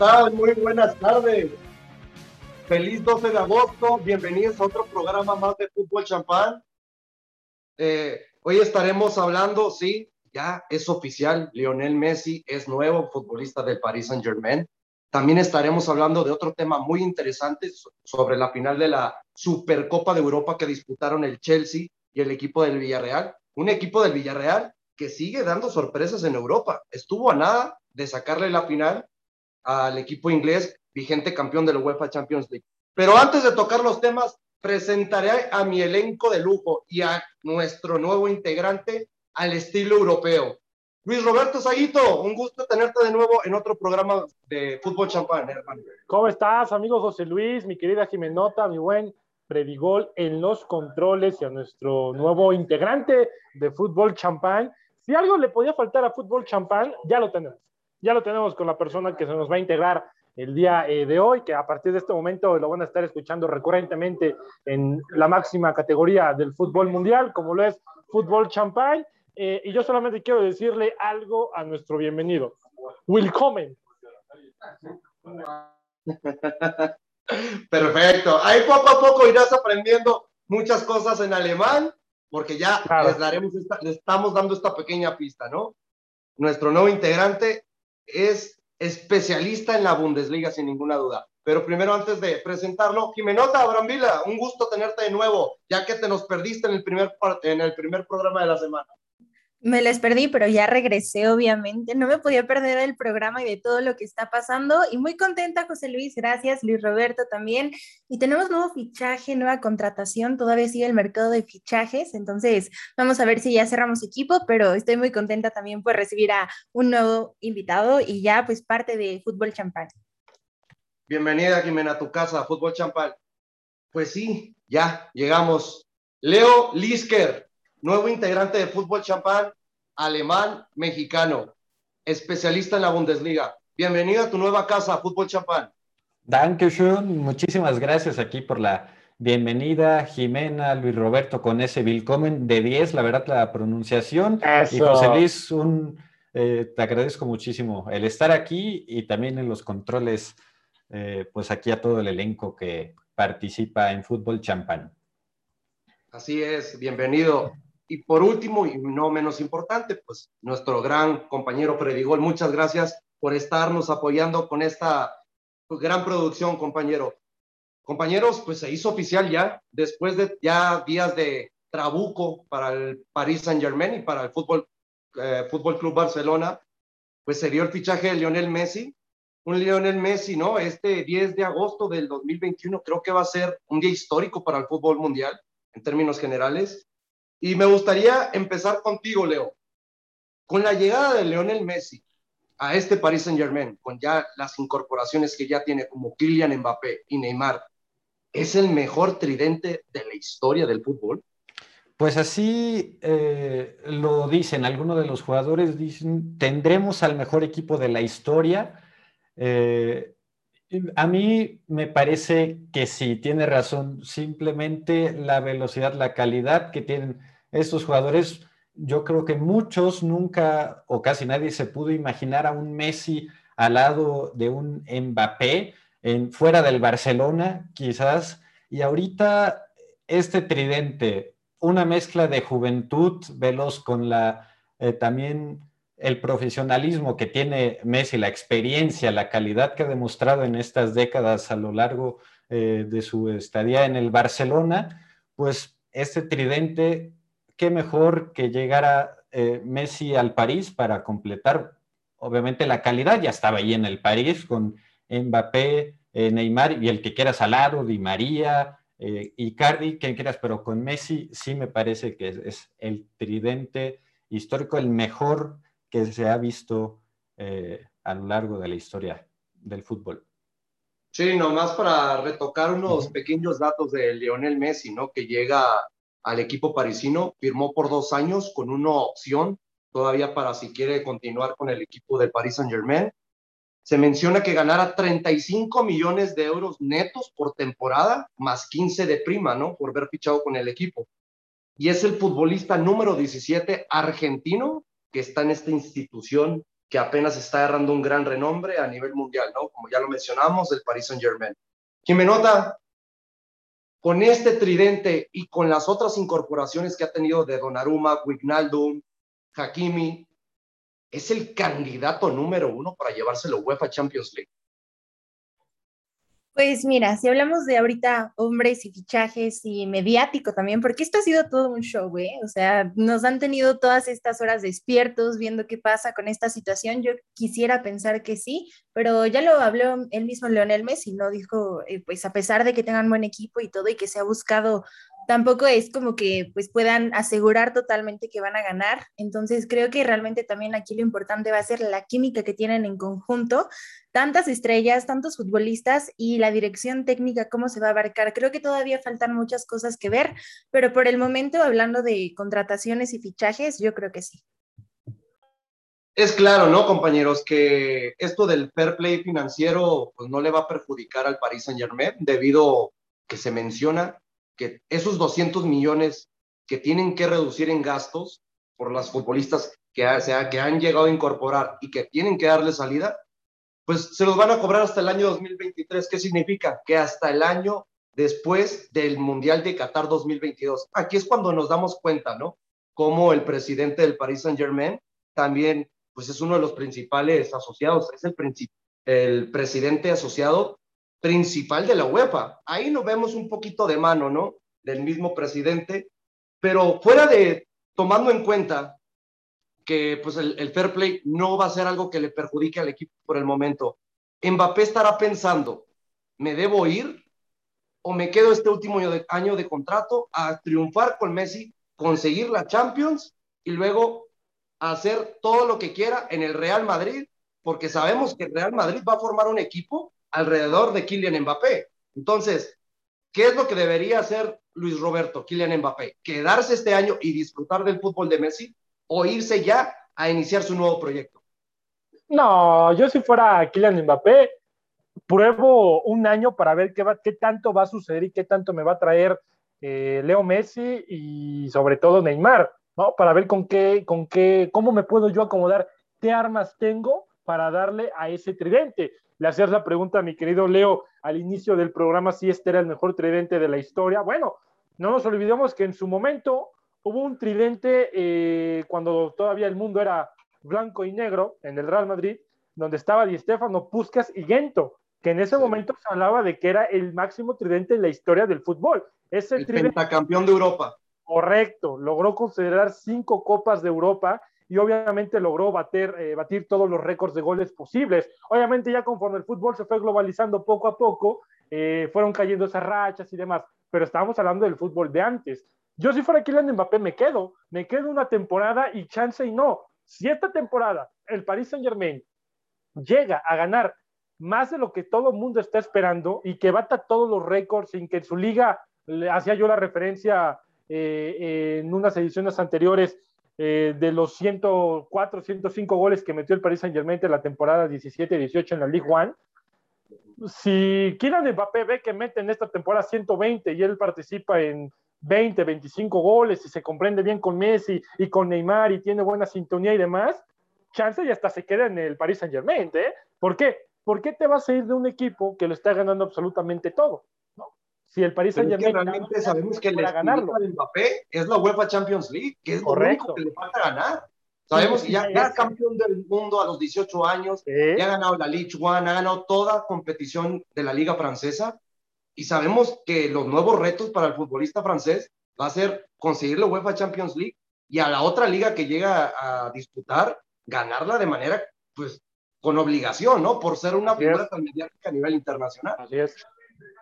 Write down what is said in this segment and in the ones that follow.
¿Qué tal? Muy buenas tardes. Feliz 12 de agosto. Bienvenidos a otro programa más de Fútbol Champán. Eh, hoy estaremos hablando, sí, ya es oficial. Lionel Messi es nuevo futbolista del Paris Saint Germain. También estaremos hablando de otro tema muy interesante sobre la final de la Supercopa de Europa que disputaron el Chelsea y el equipo del Villarreal. Un equipo del Villarreal que sigue dando sorpresas en Europa. Estuvo a nada de sacarle la final al equipo inglés, vigente campeón de la UEFA Champions League. Pero antes de tocar los temas, presentaré a mi elenco de lujo y a nuestro nuevo integrante al estilo europeo. Luis Roberto Saguito, un gusto tenerte de nuevo en otro programa de Fútbol Champán, hermano. ¿Cómo estás, amigo José Luis, mi querida Jimenota, mi buen Predigol en los controles y a nuestro nuevo integrante de Fútbol Champán? Si algo le podía faltar a Fútbol Champán, ya lo tenemos ya lo tenemos con la persona que se nos va a integrar el día eh, de hoy, que a partir de este momento lo van a estar escuchando recurrentemente en la máxima categoría del fútbol mundial, como lo es Fútbol Champagne. Eh, y yo solamente quiero decirle algo a nuestro bienvenido. Willkommen. Perfecto. Ahí poco a poco irás aprendiendo muchas cosas en alemán, porque ya les, daremos les estamos dando esta pequeña pista, ¿no? Nuestro nuevo integrante es especialista en la Bundesliga, sin ninguna duda. Pero primero, antes de presentarlo, Jimenota Brambila, un gusto tenerte de nuevo, ya que te nos perdiste en el primer, en el primer programa de la semana. Me les perdí, pero ya regresé, obviamente. No me podía perder el programa y de todo lo que está pasando. Y muy contenta, José Luis. Gracias, Luis Roberto también. Y tenemos nuevo fichaje, nueva contratación. Todavía sigue el mercado de fichajes. Entonces, vamos a ver si ya cerramos equipo, pero estoy muy contenta también por recibir a un nuevo invitado y ya, pues, parte de Fútbol Champán. Bienvenida, Jimena, a tu casa, Fútbol Champán. Pues sí, ya llegamos. Leo Lisker, nuevo integrante de Fútbol Champán, alemán, mexicano, especialista en la Bundesliga. Bienvenido a tu nueva casa, Fútbol Champán. Dankeschön, muchísimas gracias aquí por la bienvenida, Jimena, Luis Roberto, con ese willkommen de 10, la verdad, la pronunciación. Y José Luis, un, eh, te agradezco muchísimo el estar aquí y también en los controles, eh, pues aquí a todo el elenco que participa en Fútbol Champán. Así es, bienvenido. Y por último, y no menos importante, pues nuestro gran compañero Predigol, muchas gracias por estarnos apoyando con esta gran producción, compañero. Compañeros, pues se hizo oficial ya, después de ya días de trabuco para el Paris Saint Germain y para el Fútbol, eh, Fútbol Club Barcelona, pues se dio el fichaje de Lionel Messi, un Lionel Messi, ¿no? Este 10 de agosto del 2021 creo que va a ser un día histórico para el fútbol mundial en términos generales. Y me gustaría empezar contigo, Leo. Con la llegada de Lionel Messi a este Paris Saint Germain, con ya las incorporaciones que ya tiene como Kylian Mbappé y Neymar, ¿es el mejor tridente de la historia del fútbol? Pues así eh, lo dicen, algunos de los jugadores dicen, tendremos al mejor equipo de la historia. Eh, a mí me parece que sí, tiene razón. Simplemente la velocidad, la calidad que tienen estos jugadores, yo creo que muchos nunca o casi nadie se pudo imaginar a un Messi al lado de un Mbappé fuera del Barcelona, quizás. Y ahorita este tridente, una mezcla de juventud veloz con la eh, también el profesionalismo que tiene Messi, la experiencia, la calidad que ha demostrado en estas décadas a lo largo eh, de su estadía en el Barcelona, pues este tridente, qué mejor que llegara eh, Messi al París para completar, obviamente la calidad ya estaba ahí en el París con Mbappé, eh, Neymar y el que quieras al lado, Di María, Icardi, quien quieras, pero con Messi sí me parece que es el tridente histórico, el mejor que se ha visto eh, a lo largo de la historia del fútbol. Sí, nomás para retocar unos pequeños datos de Lionel Messi, ¿no? Que llega al equipo parisino, firmó por dos años con una opción todavía para si quiere continuar con el equipo del Paris Saint Germain. Se menciona que ganara 35 millones de euros netos por temporada, más 15 de prima, ¿no? Por ver fichado con el equipo. Y es el futbolista número 17 argentino que está en esta institución que apenas está agarrando un gran renombre a nivel mundial, ¿no? Como ya lo mencionamos, el Paris Saint-Germain. Jimenota, con este tridente y con las otras incorporaciones que ha tenido de Donnarumma, Wijnaldum, Hakimi, es el candidato número uno para llevárselo UEFA Champions League. Pues mira, si hablamos de ahorita hombres y fichajes y mediático también, porque esto ha sido todo un show, ¿eh? O sea, nos han tenido todas estas horas despiertos viendo qué pasa con esta situación. Yo quisiera pensar que sí, pero ya lo habló el mismo Leonel Messi, ¿no? Dijo, eh, pues a pesar de que tengan buen equipo y todo y que se ha buscado tampoco es como que pues puedan asegurar totalmente que van a ganar. Entonces creo que realmente también aquí lo importante va a ser la química que tienen en conjunto, tantas estrellas, tantos futbolistas y la dirección técnica, cómo se va a abarcar. Creo que todavía faltan muchas cosas que ver, pero por el momento, hablando de contrataciones y fichajes, yo creo que sí. Es claro, ¿no, compañeros? Que esto del fair play financiero pues no le va a perjudicar al Paris Saint Germain debido que se menciona que esos 200 millones que tienen que reducir en gastos por las futbolistas que, sea, que han llegado a incorporar y que tienen que darle salida, pues se los van a cobrar hasta el año 2023. ¿Qué significa? Que hasta el año después del Mundial de Qatar 2022. Aquí es cuando nos damos cuenta, ¿no? Como el presidente del Paris Saint Germain también, pues es uno de los principales asociados, es el, el presidente asociado principal de la UEFA. Ahí nos vemos un poquito de mano, ¿no? Del mismo presidente, pero fuera de tomando en cuenta que pues el, fair play no va a ser algo que le perjudique al equipo por el momento. Mbappé estará pensando, ¿me debo ir o me quedo este último año de, año de contrato a triunfar con Messi, conseguir la Champions y luego hacer todo lo que quiera en el Real Madrid? Porque sabemos que el Real Madrid va a formar un equipo alrededor de Kylian Mbappé. Entonces, ¿qué es lo que debería hacer Luis Roberto, Kylian Mbappé? ¿Quedarse este año y disfrutar del fútbol de Messi o irse ya a iniciar su nuevo proyecto? No, yo si fuera Kylian Mbappé, pruebo un año para ver qué, qué tanto va a suceder y qué tanto me va a traer eh, Leo Messi y sobre todo Neymar, ¿no? Para ver con qué, con qué, cómo me puedo yo acomodar, qué armas tengo para darle a ese tridente le hacías la pregunta a mi querido Leo al inicio del programa si este era el mejor tridente de la historia. Bueno, no nos olvidemos que en su momento hubo un tridente eh, cuando todavía el mundo era blanco y negro en el Real Madrid, donde estaba Di Stefano, Puskas y Gento, que en ese momento se hablaba de que era el máximo tridente en la historia del fútbol. Es el, el pentacampeón de Europa. Correcto, logró considerar cinco copas de Europa y obviamente logró bater, eh, batir todos los récords de goles posibles. Obviamente ya conforme el fútbol se fue globalizando poco a poco, eh, fueron cayendo esas rachas y demás, pero estábamos hablando del fútbol de antes. Yo si fuera Kylian Mbappé me quedo, me quedo una temporada y chance y no. Si esta temporada el Paris Saint Germain llega a ganar más de lo que todo el mundo está esperando y que bata todos los récords sin que en su liga, hacía yo la referencia en unas ediciones anteriores, eh, de los 104, 105 goles que metió el Paris Saint Germain en la temporada 17-18 en la Ligue 1, si Kylian Mbappé ve que mete en esta temporada 120 y él participa en 20, 25 goles y se comprende bien con Messi y con Neymar y tiene buena sintonía y demás, chance y hasta se queda en el Paris Saint Germain, ¿eh? ¿Por qué? ¿Por qué te vas a ir de un equipo que lo está ganando absolutamente todo? Si el Paris Saint Germain realmente sabemos que ganarlo. de Mbappé es la UEFA Champions League, que es lo único que le falta ganar. Sabemos que ya, es campeón del mundo a los 18 años, ya ha ganado la Ligue 1, ha ganado toda competición de la Liga Francesa y sabemos que los nuevos retos para el futbolista francés va a ser conseguir la UEFA Champions League y a la otra liga que llega a disputar, ganarla de manera, pues, con obligación, ¿no? Por ser una figura tan mediática a nivel internacional. Así es.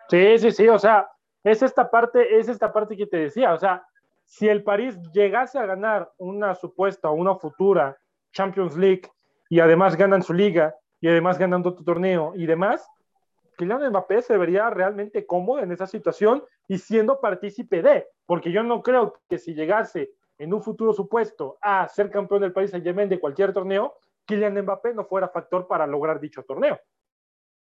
Sí, sí, sí, o sea, es esta parte, es esta parte que te decía, o sea, si el París llegase a ganar una supuesta una futura Champions League y además ganan su liga y además ganan otro torneo y demás, Kylian Mbappé se vería realmente cómodo en esa situación y siendo partícipe de, porque yo no creo que si llegase en un futuro supuesto a ser campeón del país Saint-Germain de cualquier torneo, Kylian Mbappé no fuera factor para lograr dicho torneo.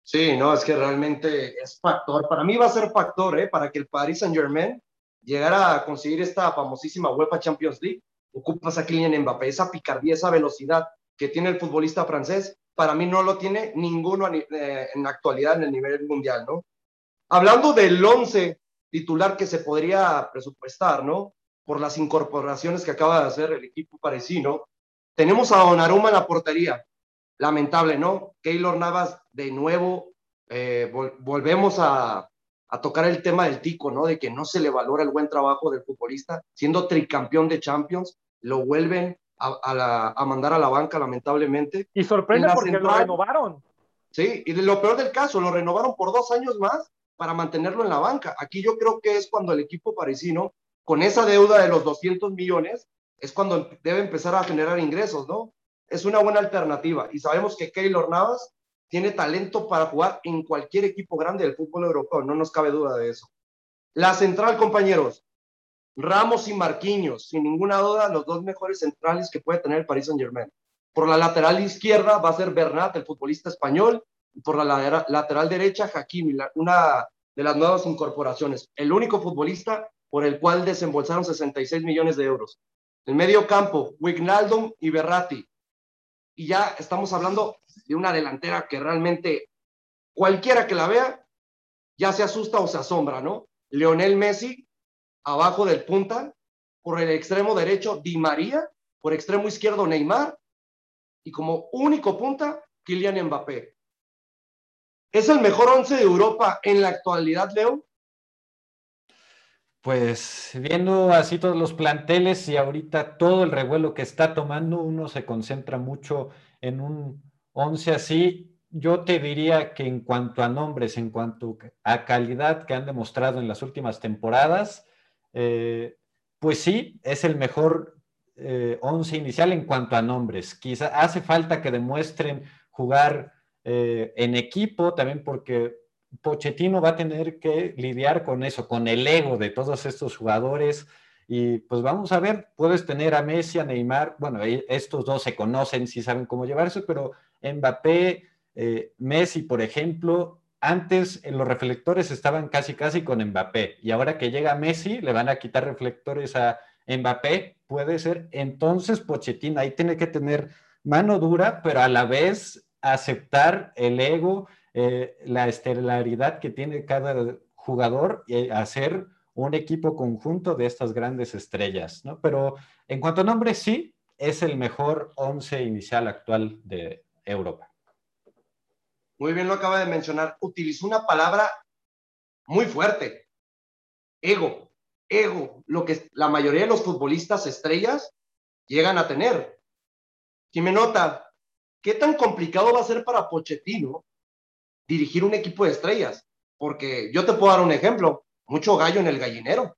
Sí, no, es que realmente es factor. Para mí va a ser factor, ¿eh? Para que el Paris Saint Germain llegara a conseguir esta famosísima UEFA Champions League, ocupas a Kylian Mbappé, esa picardía, esa velocidad que tiene el futbolista francés, para mí no lo tiene ninguno eh, en la actualidad en el nivel mundial, ¿no? Hablando del 11 titular que se podría presupuestar, ¿no? Por las incorporaciones que acaba de hacer el equipo parisino, tenemos a Donnarumma en la portería. Lamentable, ¿no? Keylor Navas de nuevo, eh, volvemos a, a tocar el tema del tico, ¿no? De que no se le valora el buen trabajo del futbolista, siendo tricampeón de Champions, lo vuelven a, mandar a la banca, lamentablemente. Y sorprende porque lo renovaron. Sí, y lo peor del caso, lo renovaron por dos años más para mantenerlo en la banca. Aquí yo creo que es cuando el equipo parisino, con esa deuda de los 200 millones, es cuando debe empezar a generar ingresos, ¿no? Es una buena alternativa. Y sabemos que Keylor Navas tiene talento para jugar en cualquier equipo grande del fútbol europeo, no nos cabe duda de eso. La central, compañeros, Ramos y Marquinhos, sin ninguna duda, los dos mejores centrales que puede tener el Paris Saint Germain. Por la lateral izquierda va a ser Bernat, el futbolista español, y por la lateral derecha, Hakimi, una de las nuevas incorporaciones. El único futbolista por el cual desembolsaron 66 millones de euros. El medio campo, Wijnaldum y Berratti. Y ya estamos hablando de una delantera que realmente cualquiera que la vea ya se asusta o se asombra, ¿no? Leonel Messi, abajo del punta, por el extremo derecho Di María, por extremo izquierdo Neymar y como único punta Kylian Mbappé. ¿Es el mejor once de Europa en la actualidad, Leo? Pues viendo así todos los planteles y ahorita todo el revuelo que está tomando, uno se concentra mucho en un once así. Yo te diría que en cuanto a nombres, en cuanto a calidad que han demostrado en las últimas temporadas, eh, pues sí, es el mejor eh, once inicial en cuanto a nombres. Quizá hace falta que demuestren jugar eh, en equipo, también porque Pochettino va a tener que lidiar con eso, con el ego de todos estos jugadores. Y pues vamos a ver, puedes tener a Messi, a Neymar, bueno, estos dos se conocen, sí saben cómo llevarse, pero Mbappé, Messi, por ejemplo, antes los reflectores estaban casi casi con Mbappé y ahora que llega Messi le van a quitar reflectores a Mbappé, puede ser. Entonces Pochettino ahí tiene que tener mano dura, pero a la vez aceptar el ego, eh, la estelaridad que tiene cada jugador y hacer un equipo conjunto de estas grandes estrellas, ¿no? Pero en cuanto a nombre, sí, es el mejor once inicial actual de Europa muy bien lo acaba de mencionar, utilizó una palabra muy fuerte, ego, ego, lo que la mayoría de los futbolistas estrellas llegan a tener. nota, ¿qué tan complicado va a ser para Pochettino dirigir un equipo de estrellas? Porque yo te puedo dar un ejemplo, mucho gallo en el gallinero.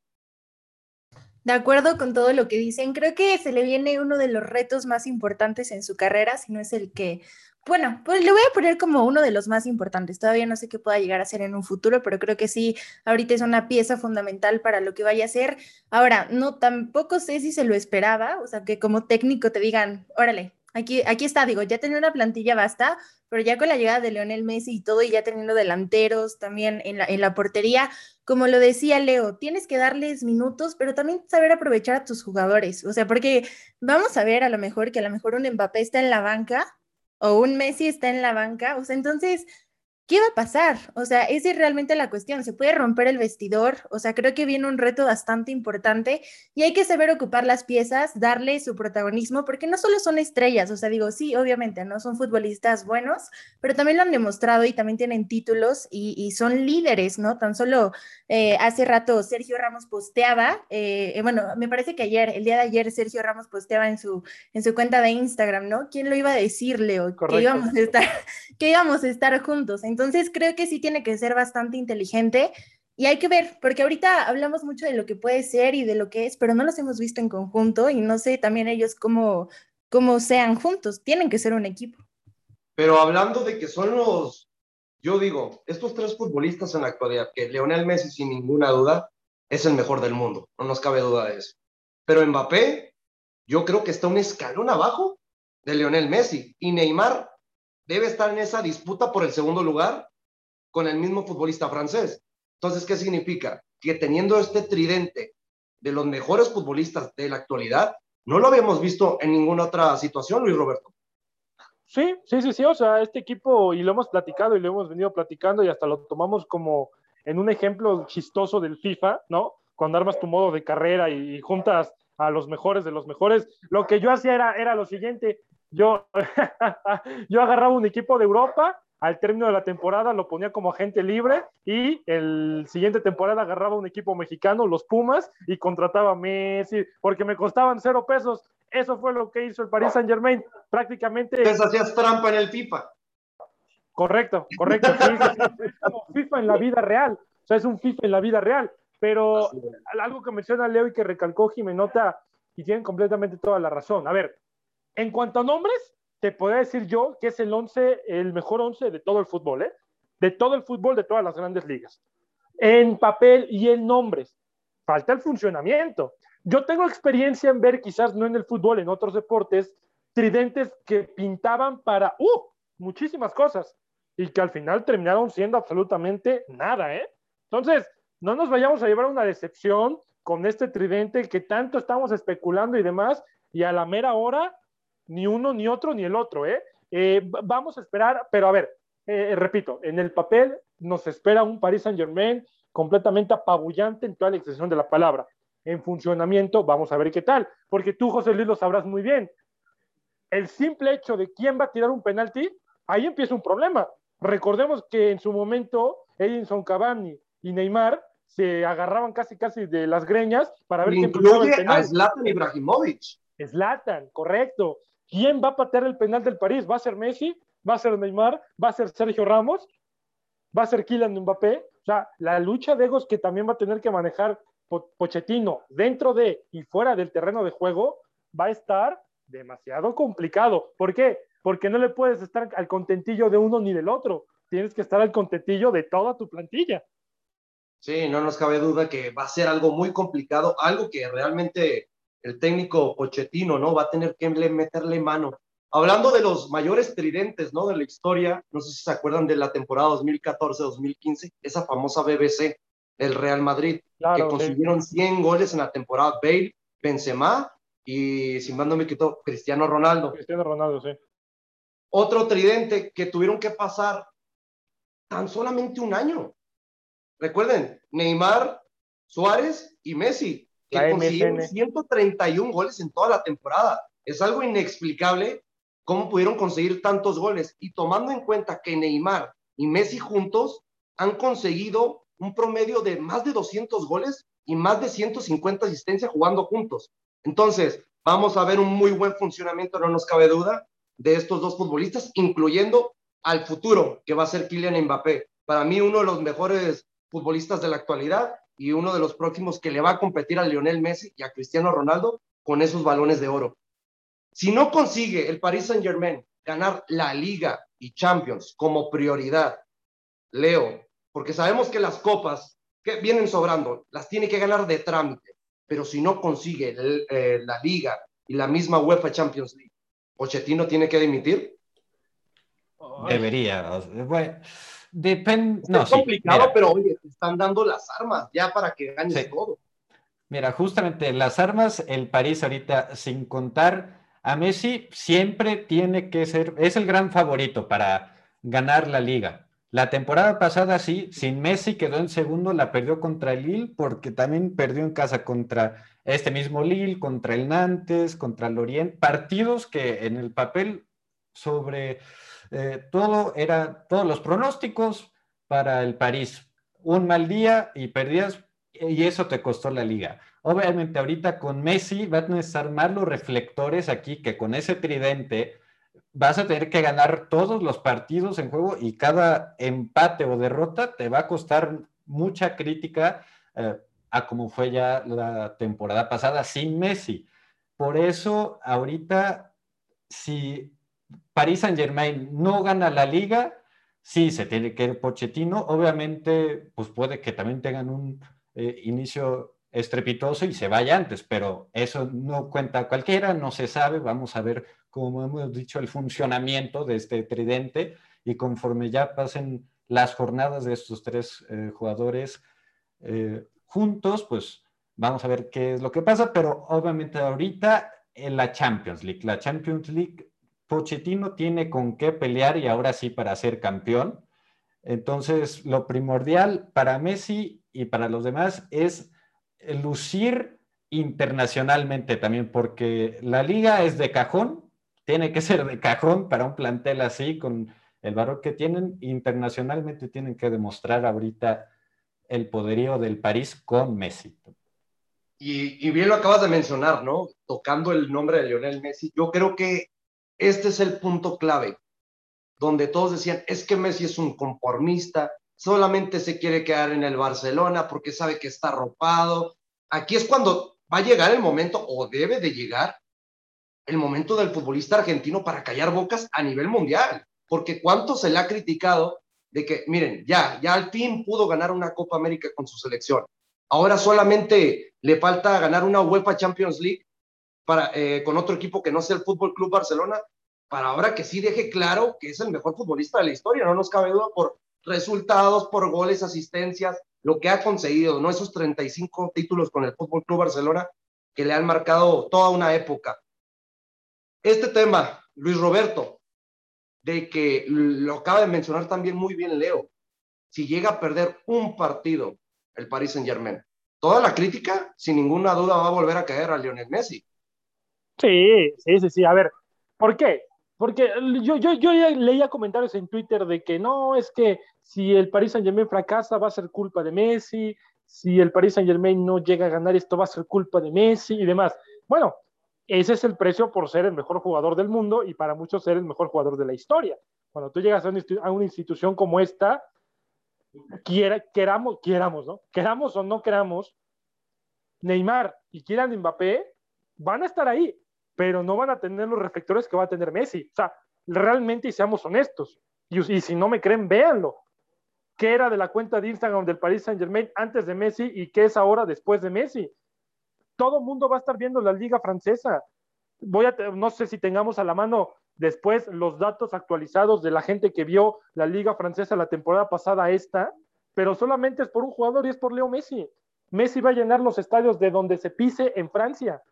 De acuerdo con todo lo que dicen, creo que se le viene uno de los retos más importantes en su carrera, si no es el que bueno, pues le voy a poner como uno de los más importantes. Todavía no sé qué pueda llegar a ser en un futuro, pero creo que sí, ahorita es una pieza fundamental para lo que vaya a ser. Ahora, no, tampoco sé si se lo esperaba, o sea, que como técnico te digan, órale, aquí, aquí está, digo, ya tenía una plantilla basta, pero ya con la llegada de Leonel Messi y todo, y ya teniendo delanteros también en la, en la portería, como lo decía Leo, tienes que darles minutos, pero también saber aprovechar a tus jugadores. O sea, porque vamos a ver a lo mejor que a lo mejor un Mbappé está en la banca o un Messi está en la banca, o sea, entonces ¿qué va a pasar? O sea, esa es realmente la cuestión. ¿Se puede romper el vestidor? O sea, creo que viene un reto bastante importante y hay que saber ocupar las piezas, darle su protagonismo, porque no solo son estrellas, o sea, digo, sí, obviamente, no son futbolistas buenos, pero también lo han demostrado y también tienen títulos y, son líderes, ¿no? Tan solo eh, hace rato Sergio Ramos posteaba, eh, eh, bueno, me parece que ayer, el día de ayer, Sergio Ramos posteaba en su, en su cuenta de Instagram, ¿no? ¿Quién lo iba a decir, Leo? Que íbamos a estar, que íbamos a estar juntos. Entonces creo que sí tiene que ser bastante inteligente y hay que ver, porque ahorita hablamos mucho de lo que puede ser y de lo que es, pero no los hemos visto en conjunto y no sé también ellos cómo, cómo sean juntos, tienen que ser un equipo. Pero hablando de que son los, yo digo, estos tres futbolistas en la actualidad, que Leonel Messi sin ninguna duda es el mejor del mundo, no nos cabe duda de eso. Pero Mbappé, yo creo que está un escalón abajo de Leonel Messi y Neymar debe estar en esa disputa por el segundo lugar con el mismo futbolista francés. Entonces, ¿qué significa? Que teniendo este tridente de los mejores futbolistas de la actualidad, no lo habíamos visto en ninguna otra situación, Luis Roberto. Sí, sí, sí, sí, o sea, este equipo, y lo hemos platicado y lo hemos venido platicando y hasta lo tomamos como en un ejemplo chistoso del FIFA, ¿no? Cuando armas tu modo de carrera y juntas a los mejores de los mejores, lo que yo hacía era, era lo siguiente, yo, yo agarraba un equipo de Europa, al término de la temporada lo ponía como agente libre y el siguiente temporada agarraba un equipo mexicano, los Pumas, y contrataba a Messi, porque me costaban cero pesos. Eso fue lo que hizo el Paris Saint Germain. Prácticamente. Entonces hacías trampa en el FIFA. Correcto, correcto. es como FIFA en la vida real. O sea, es un FIFA en la vida real. Pero algo que menciona Leo y que recalcó Jimenota, y tienen completamente toda la razón. A ver, en cuanto a nombres, te podría decir yo que es el 11, el mejor 11 de todo el fútbol, ¿eh? De todo el fútbol de todas las grandes ligas. En papel y en nombres. Falta el funcionamiento. Yo tengo experiencia en ver, quizás no en el fútbol, en otros deportes, tridentes que pintaban para, uh, muchísimas cosas y que al final terminaron siendo absolutamente nada, ¿eh? Entonces, no nos vayamos a llevar una decepción con este tridente que tanto estamos especulando y demás, y a la mera hora, ni uno, ni otro, ni el otro, ¿eh? eh vamos a esperar, pero a ver, eh, repito, en el papel nos espera un Paris Saint Germain completamente apabullante en toda la extensión de la palabra. En funcionamiento, vamos a ver qué tal, porque tú, José Luis, lo sabrás muy bien. El simple hecho de quién va a tirar un penalti, ahí empieza un problema. Recordemos que en su momento Edinson Cavani y Neymar se agarraban casi casi de las greñas para ver quién Incluye el penal. a Zlatan Ibrahimovic. Zlatan, correcto. ¿Quién va a patear el penal del París? ¿Va a ser Messi? ¿Va a ser Neymar? ¿Va a ser Sergio Ramos? ¿Va a ser Kylian Mbappé? O sea, la lucha de egos que también va a tener que manejar Pochettino dentro de y fuera del terreno de juego va a estar demasiado complicado. ¿Por qué? Porque no le puedes estar al contentillo de uno ni del otro. Tienes que estar al contentillo de toda tu plantilla. Sí, no nos cabe duda que va a ser algo muy complicado, algo que realmente el técnico Pochettino, ¿no? Va a tener que meterle mano. Hablando de los mayores tridentes, ¿no? De la historia, no sé si se acuerdan de la temporada 2014-2015, esa famosa BBC, el Real Madrid, que consiguieron 100 goles en la temporada Bale, Benzema y, sin más no me quito, Cristiano Ronaldo. Cristiano Ronaldo, sí. Otro tridente que tuvieron que pasar tan solamente un año. Recuerden, Neymar, Suárez y Messi, que consiguieron 131 goles en toda la temporada. Es algo inexplicable cómo pudieron conseguir tantos goles. Y tomando en cuenta que Neymar y Messi juntos han conseguido un promedio de más de 200 goles y más de 150 asistencias jugando juntos. Entonces, vamos a ver un muy buen funcionamiento, no nos cabe duda, de estos dos futbolistas, incluyendo al futuro, que va a ser Kylian Mbappé. Para mí, uno de los mejores futbolistas de la actualidad y uno de los próximos que le va a competir a Lionel Messi y a Cristiano Ronaldo con esos balones de oro. Si no consigue el Paris Saint Germain ganar la Liga y Champions como prioridad, Leo, porque sabemos que las copas que vienen sobrando, las tiene que ganar de trámite, pero si no consigue eh, la Liga y la misma UEFA Champions League, ¿Pochettino tiene que dimitir? Debería. Bueno, Depende. No, es complicado, pero oye, te están dando las armas ya para que ganes todo. Mira, justamente las armas, el París ahorita, sin contar a Messi, siempre tiene que ser, es el gran favorito para ganar la liga. La temporada pasada sí, sin Messi quedó en segundo, la perdió contra el Lille porque también perdió en casa contra este mismo Lille, contra el Nantes, contra el Orient, partidos que en el papel sobre eh, todo era, todos los pronósticos para el París. Un mal día y perdías y eso te costó la liga. Obviamente ahorita con Messi van a estar más los reflectores aquí que con ese tridente vas a tener que ganar todos los partidos en juego y cada empate o derrota te va a costar mucha crítica eh, a como fue ya la temporada pasada sin Messi. Por eso ahorita si París Saint Germain no gana la liga, sí se tiene que ir Pochettino. Obviamente, pues puede que también tengan un eh, inicio estrepitoso y se vaya antes, pero eso no cuenta cualquiera, no se sabe. Vamos a ver, como hemos dicho, el funcionamiento de este tridente y conforme ya pasen las jornadas de estos tres eh, jugadores eh, juntos, pues vamos a ver qué es lo que pasa, pero obviamente ahorita en la Champions League, la Champions League Pochettino tiene con qué pelear y ahora sí para ser campeón. Entonces, lo primordial para Messi y para los demás es lucir internacionalmente también, porque la liga es de cajón, tiene que ser de cajón para un plantel así, con el valor que tienen, internacionalmente tienen que demostrar ahorita el poderío del París con Messi. Y, y, bien lo acabas de mencionar, ¿no? Tocando el nombre de Lionel Messi, yo creo que este es el punto clave, donde todos decían, es que Messi es un conformista, solamente se quiere quedar en el Barcelona porque sabe que está arropado. Aquí es cuando va a llegar el momento, o debe de llegar, el momento del futbolista argentino para callar bocas a nivel mundial, porque cuánto se le ha criticado de que, miren, ya, ya al fin pudo ganar una Copa América con su selección. Ahora solamente le falta ganar una UEFA Champions League para, eh, con otro equipo que no sea el Fútbol Club Barcelona, para ahora que sí deje claro que es el mejor futbolista de la historia. No nos cabe duda por resultados, por goles, asistencias, lo que ha conseguido, ¿no? Esos 35 títulos con el Fútbol Club Barcelona que le han marcado toda una época. Este tema, Luis Roberto, de que lo acaba de mencionar también muy bien Leo, si llega a perder un partido el Paris Saint Germain, toda la crítica, sin ninguna duda, va a volver a caer a Lionel Messi. Sí, sí, sí, sí. A ver, ¿por qué? Porque yo, yo, yo leía comentarios en Twitter de que no, es que si el Paris Saint Germain fracasa va a ser culpa de Messi, si el Paris Saint Germain no llega a ganar esto va a ser culpa de Messi y demás. Bueno, ese es el precio por ser el mejor jugador del mundo y para muchos ser el mejor jugador de la historia. Cuando tú llegas a una, institución como esta, quiera, queramos, queramos, ¿no? Queramos o no queramos, Neymar y Kylian Mbappé van a estar ahí, pero no van a tener los reflectores que va a tener Messi. O sea, realmente y seamos honestos. Y, si no me creen, véanlo. ¿Qué era de la cuenta de Instagram del Paris Saint Germain antes de Messi y qué es ahora después de Messi? Todo el mundo va a estar viendo la liga francesa. Voy a, no sé si tengamos a la mano después los datos actualizados de la gente que vio la liga francesa la temporada pasada esta, pero solamente es por un jugador y es por Leo Messi. Messi va a llenar los estadios de donde se pise en Francia.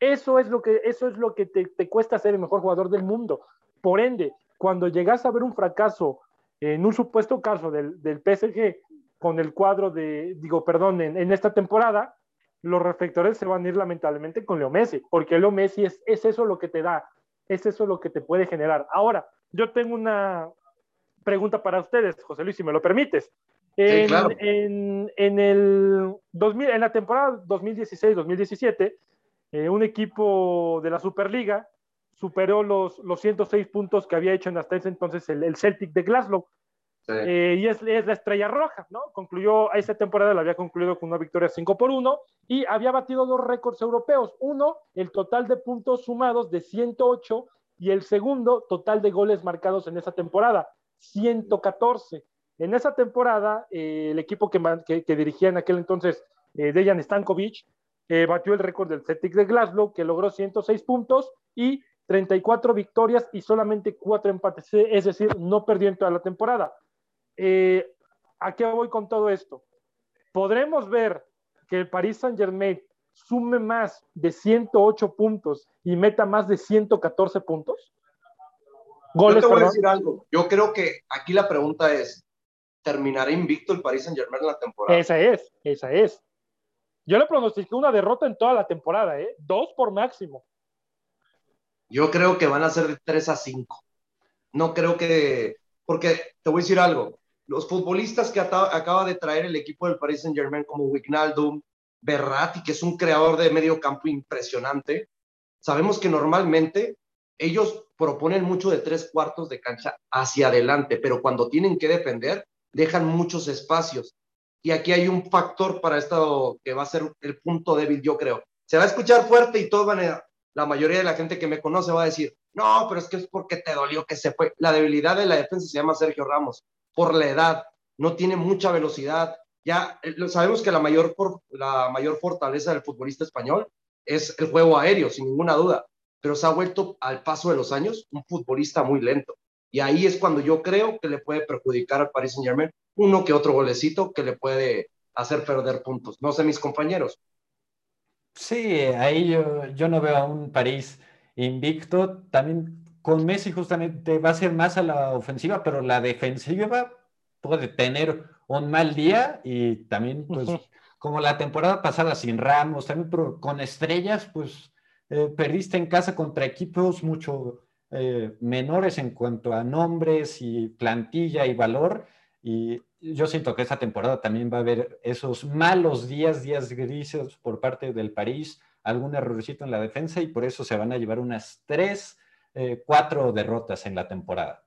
Eso es lo que, eso es lo que te, te cuesta ser el mejor jugador del mundo. Por ende, cuando llegas a ver un fracaso en un supuesto caso del, del PSG con el cuadro de, digo, perdón, en, en, esta temporada, los reflectores se van a ir lamentablemente con Leo Messi, porque Leo Messi es, es eso lo que te da, es eso lo que te puede generar. Ahora, yo tengo una pregunta para ustedes, José Luis, si me lo permites. En, sí, claro. en, en, el 2000, en la temporada 2016-2017, eh, un equipo de la Superliga superó los, los 106 puntos que había hecho en hasta ese entonces el, el Celtic de Glasgow. Sí. Eh, y es, es, la estrella roja, ¿no? Concluyó, a esa temporada la había concluido con una victoria 5 por 1 y había batido dos récords europeos. Uno, el total de puntos sumados de 108 y el segundo, total de goles marcados en esa temporada, 114. En esa temporada, eh, el equipo que, que, que, dirigía en aquel entonces, eh, Dejan Stankovic, eh, batió el récord del Celtic de Glasgow, que logró 106 puntos y 34 victorias y solamente 4 empates, es decir, no perdió en toda la temporada. Eh, ¿A qué voy con todo esto? ¿Podremos ver que el Paris Saint Germain sume más de 108 puntos y meta más de 114 puntos? Goles, Yo te voy perdón. a decir algo. Yo creo que aquí la pregunta es, ¿terminará invicto el Paris Saint Germain en la temporada? Esa es, esa es. Yo le pronostiqué una derrota en toda la temporada, ¿eh? Dos por máximo. Yo creo que van a ser de 3 a 5. No creo que. Porque te voy a decir algo. Los futbolistas que acaba de traer el equipo del Paris Saint Germain, como Wijnaldum, Berratti, que es un creador de medio campo impresionante, sabemos que normalmente ellos proponen mucho de tres cuartos de cancha hacia adelante, pero cuando tienen que defender, dejan muchos espacios. Y aquí hay un factor para esto que va a ser el punto débil, yo creo. Se va a escuchar fuerte y todo van a, la mayoría de la gente que me conoce va a decir, no, pero es que es porque te dolió que se fue. La debilidad de la defensa se llama Sergio Ramos, por la edad, no tiene mucha velocidad. Ya lo sabemos que la mayor, la mayor fortaleza del futbolista español es el juego aéreo, sin ninguna duda, pero se ha vuelto al paso de los años un futbolista muy lento. Y ahí es cuando yo creo que le puede perjudicar al Paris Saint Germain uno que otro golecito que le puede hacer perder puntos. No sé, mis compañeros. Sí, ahí yo, yo no veo a un París invicto. También con Messi justamente va a ser más a la ofensiva, pero la defensiva puede tener un mal día y también, pues, como la temporada pasada sin Ramos, también pero con estrellas, pues, eh, perdiste en casa contra equipos mucho eh, menores en cuanto a nombres y plantilla y valor. Y yo siento que esta temporada también va a haber esos malos días, días grises por parte del París, algún errorcito en la defensa y por eso se van a llevar unas tres, eh, cuatro derrotas en la temporada.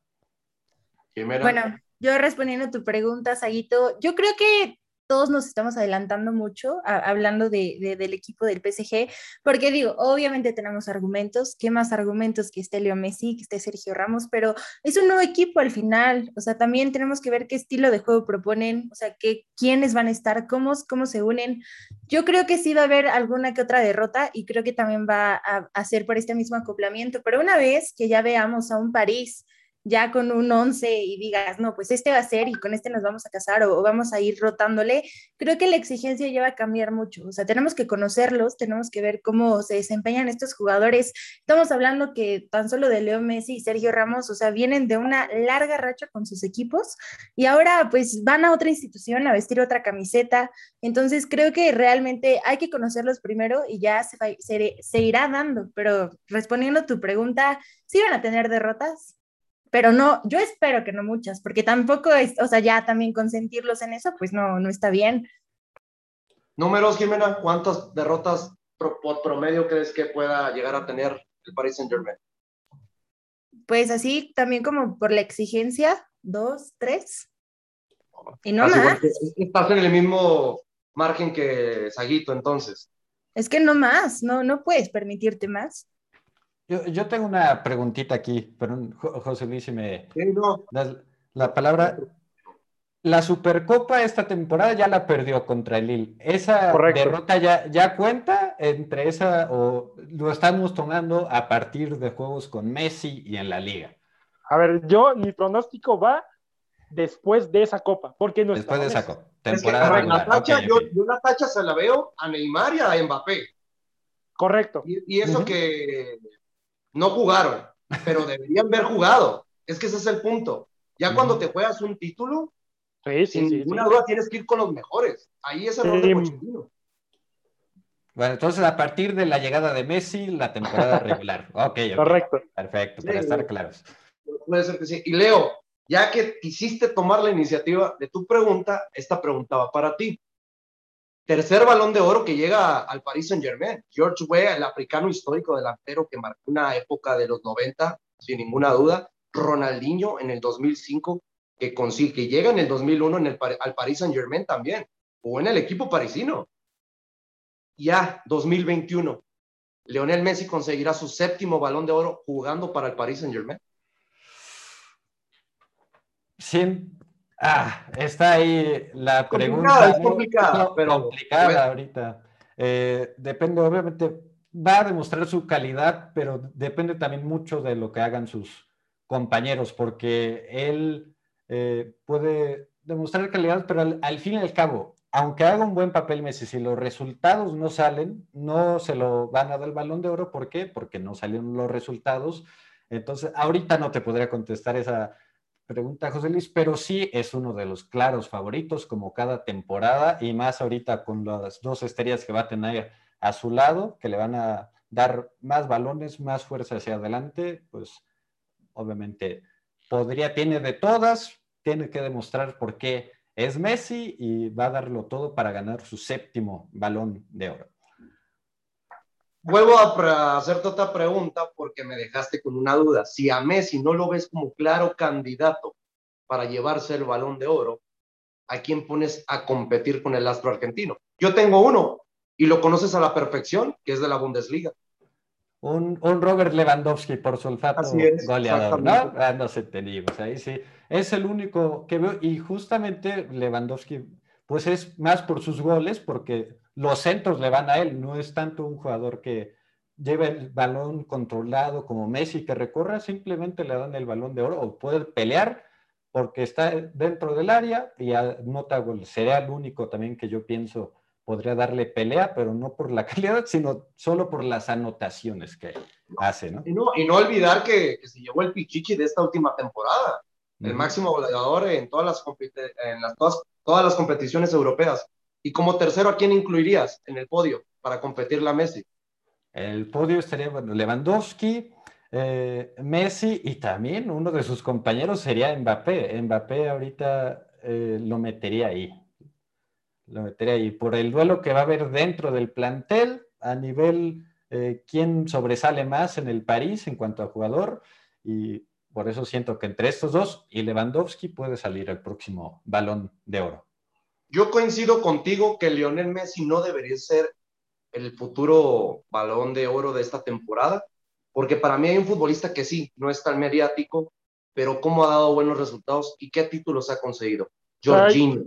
Bueno, yo respondiendo a tu pregunta, Saguito, yo creo que todos nos estamos adelantando mucho hablando de, del equipo del PSG, porque digo, obviamente tenemos argumentos, ¿qué más argumentos que esté Leo Messi, que esté Sergio Ramos? Pero es un nuevo equipo al final, o sea, también tenemos que ver qué estilo de juego proponen, o sea, qué, quiénes van a estar, cómo, cómo se unen. Yo creo que sí va a haber alguna que otra derrota y creo que también va a, a ser por este mismo acoplamiento, pero una vez que ya veamos a un París, ya con un 11 y digas, no, pues este va a ser y con este nos vamos a casar o, vamos a ir rotándole, creo que la exigencia ya va a cambiar mucho. O sea, tenemos que conocerlos, tenemos que ver cómo se desempeñan estos jugadores. Estamos hablando que tan solo de Leo Messi y Sergio Ramos, o sea, vienen de una larga racha con sus equipos y ahora pues van a otra institución a vestir otra camiseta. Entonces creo que realmente hay que conocerlos primero y ya se irá dando. Pero respondiendo a tu pregunta, ¿sí van a tener derrotas? Pero no, yo espero que no muchas, porque tampoco es, o sea, ya también consentirlos en eso, pues no, no está bien. Números, Jimena, ¿cuántas derrotas por promedio crees que pueda llegar a tener el Paris Saint Germain? Pues así, también como por la exigencia, dos, tres. Y no más. Estás en el mismo margen que Saguito, entonces. Es que no más, no, no puedes permitirte más. Yo, tengo una preguntita aquí, pero José Luis, si me la palabra. La Supercopa esta temporada ya la perdió contra el Lille. ¿Esa derrota ya, ya cuenta entre esa o lo estamos tomando a partir de juegos con Messi y en la liga? A ver, yo mi pronóstico va después de esa copa, porque no Después de esa copa. Temporada la tacha, yo, la tacha se la veo a Neymar y a Mbappé. Correcto. Y, eso que no jugaron, pero deberían haber jugado. Es que ese es el punto. Ya cuando te juegas un título, sin ninguna duda tienes que ir con los mejores. Ahí es el de Bueno, entonces a partir de la llegada de Messi, la temporada regular. Ok, correcto. Perfecto, para estar claros. Puede ser que sí. Y Leo, ya que quisiste tomar la iniciativa de tu pregunta, esta pregunta va para ti. Tercer balón de oro que llega al Paris Saint Germain. George Weah, el africano histórico delantero que marcó una época de los 90, sin ninguna duda. Ronaldinho en el 2005, que consigue, que llega en el 2001 en el, al Paris Saint Germain también. Jugó en el equipo parisino. Ya, 2021. Leonel Messi conseguirá su séptimo balón de oro jugando para el Paris Saint Germain. Sí, Ah, está ahí la pregunta. Es complicada, pero complicada ahorita. Eh, depende, obviamente, va a demostrar su calidad, pero depende también mucho de lo que hagan sus compañeros, porque él eh, puede demostrar calidad, pero al, fin y al cabo, aunque haga un buen papel Messi, si los resultados no salen, no se lo van a dar el balón de oro. ¿Por qué? Porque no salieron los resultados. Entonces, ahorita no te podría contestar esa pregunta José Luis, pero sí es uno de los claros favoritos como cada temporada y más ahorita con las dos estrellas que va a tener a su lado, que le van a dar más balones, más fuerza hacia adelante, pues obviamente podría, tiene de todas, tiene que demostrar por qué es Messi y va a darlo todo para ganar su séptimo balón de oro. Vuelvo a hacerte otra pregunta porque me dejaste con una duda. Si a Messi no lo ves como claro candidato para llevarse el balón de oro, ¿a quién pones a competir con el astro argentino? Yo tengo uno y lo conoces a la perfección, que es de la Bundesliga. Un, Robert Lewandowski por su olfato goleador, ¿no? Ah, no sé, te digo, ahí sí. Es el único que veo y justamente Lewandowski, pues es más por sus goles, porque los centros le van a él, no es tanto un jugador que lleve el balón controlado como Messi que recorra, simplemente le dan el balón de oro o puede pelear porque está dentro del área y anota gol. Sería el único también que yo pienso podría darle pelea, pero no por la calidad, sino solo por las anotaciones que hace, ¿no? Y no, y no olvidar que, se llevó el pichichi de esta última temporada, el máximo goleador en todas las, en las, todas, todas las competiciones europeas. Y como tercero, ¿a quién incluirías en el podio para competir la Messi? El podio estaría bueno, Lewandowski, eh, Messi y también uno de sus compañeros sería Mbappé. Mbappé ahorita eh, lo metería ahí. Lo metería ahí. Por el duelo que va a haber dentro del plantel, a nivel eh, quién sobresale más en el París en cuanto a jugador. Y por eso siento que entre estos dos y Lewandowski puede salir el próximo balón de oro. Yo coincido contigo que Lionel Messi no debería ser el futuro balón de oro de esta temporada porque para mí hay un futbolista que sí, no es tan mediático, pero cómo ha dado buenos resultados y qué títulos ha conseguido. Jorginho.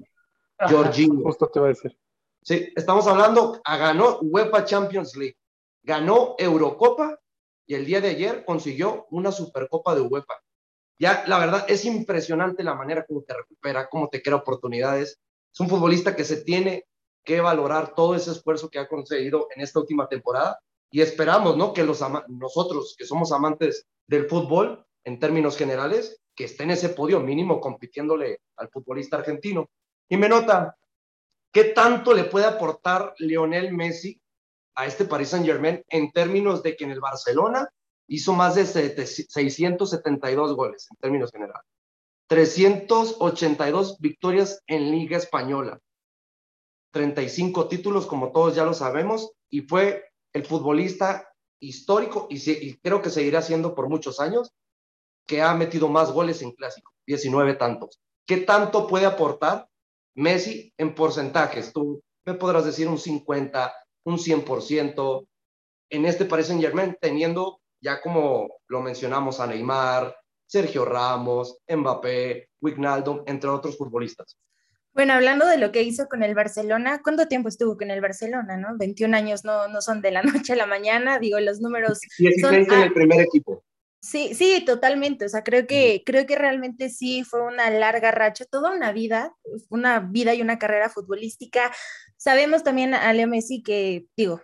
Jorginho. Justo te a decir. Sí, estamos hablando, ganó UEFA Champions League, ganó Eurocopa y el día de ayer consiguió una Supercopa de UEFA. Ya, la verdad, es impresionante la manera como te recupera, cómo te crea oportunidades. Es un futbolista que se tiene que valorar todo ese esfuerzo que ha conseguido en esta última temporada y esperamos, ¿no? Que los nosotros que somos amantes del fútbol, en términos generales, que esté en ese podio mínimo compitiéndole al futbolista argentino. Y me nota, ¿qué tanto le puede aportar Lionel Messi a este Paris Saint Germain en términos de que en el Barcelona hizo más de 672 goles en términos generales? 382 victorias en Liga Española, 35 títulos, como todos ya lo sabemos, y fue el futbolista histórico, y, creo que seguirá siendo por muchos años, que ha metido más goles en clásico, 19 tantos. ¿Qué tanto puede aportar Messi en porcentajes? Tú me podrás decir un 50, un 100% en este Paris Saint Germain, teniendo ya como lo mencionamos a Neymar, Sergio Ramos, Mbappé, Wijnaldum, entre otros futbolistas. Bueno, hablando de lo que hizo con el Barcelona, ¿cuánto tiempo estuvo con el Barcelona? ¿no? 21 años no, no son de la noche a la mañana, digo, los números... 16 en el primer equipo. Sí, sí, totalmente. O sea, creo que, creo que realmente sí fue una larga racha, toda una vida, una vida y una carrera futbolística. Sabemos también a Leo Messi que, digo,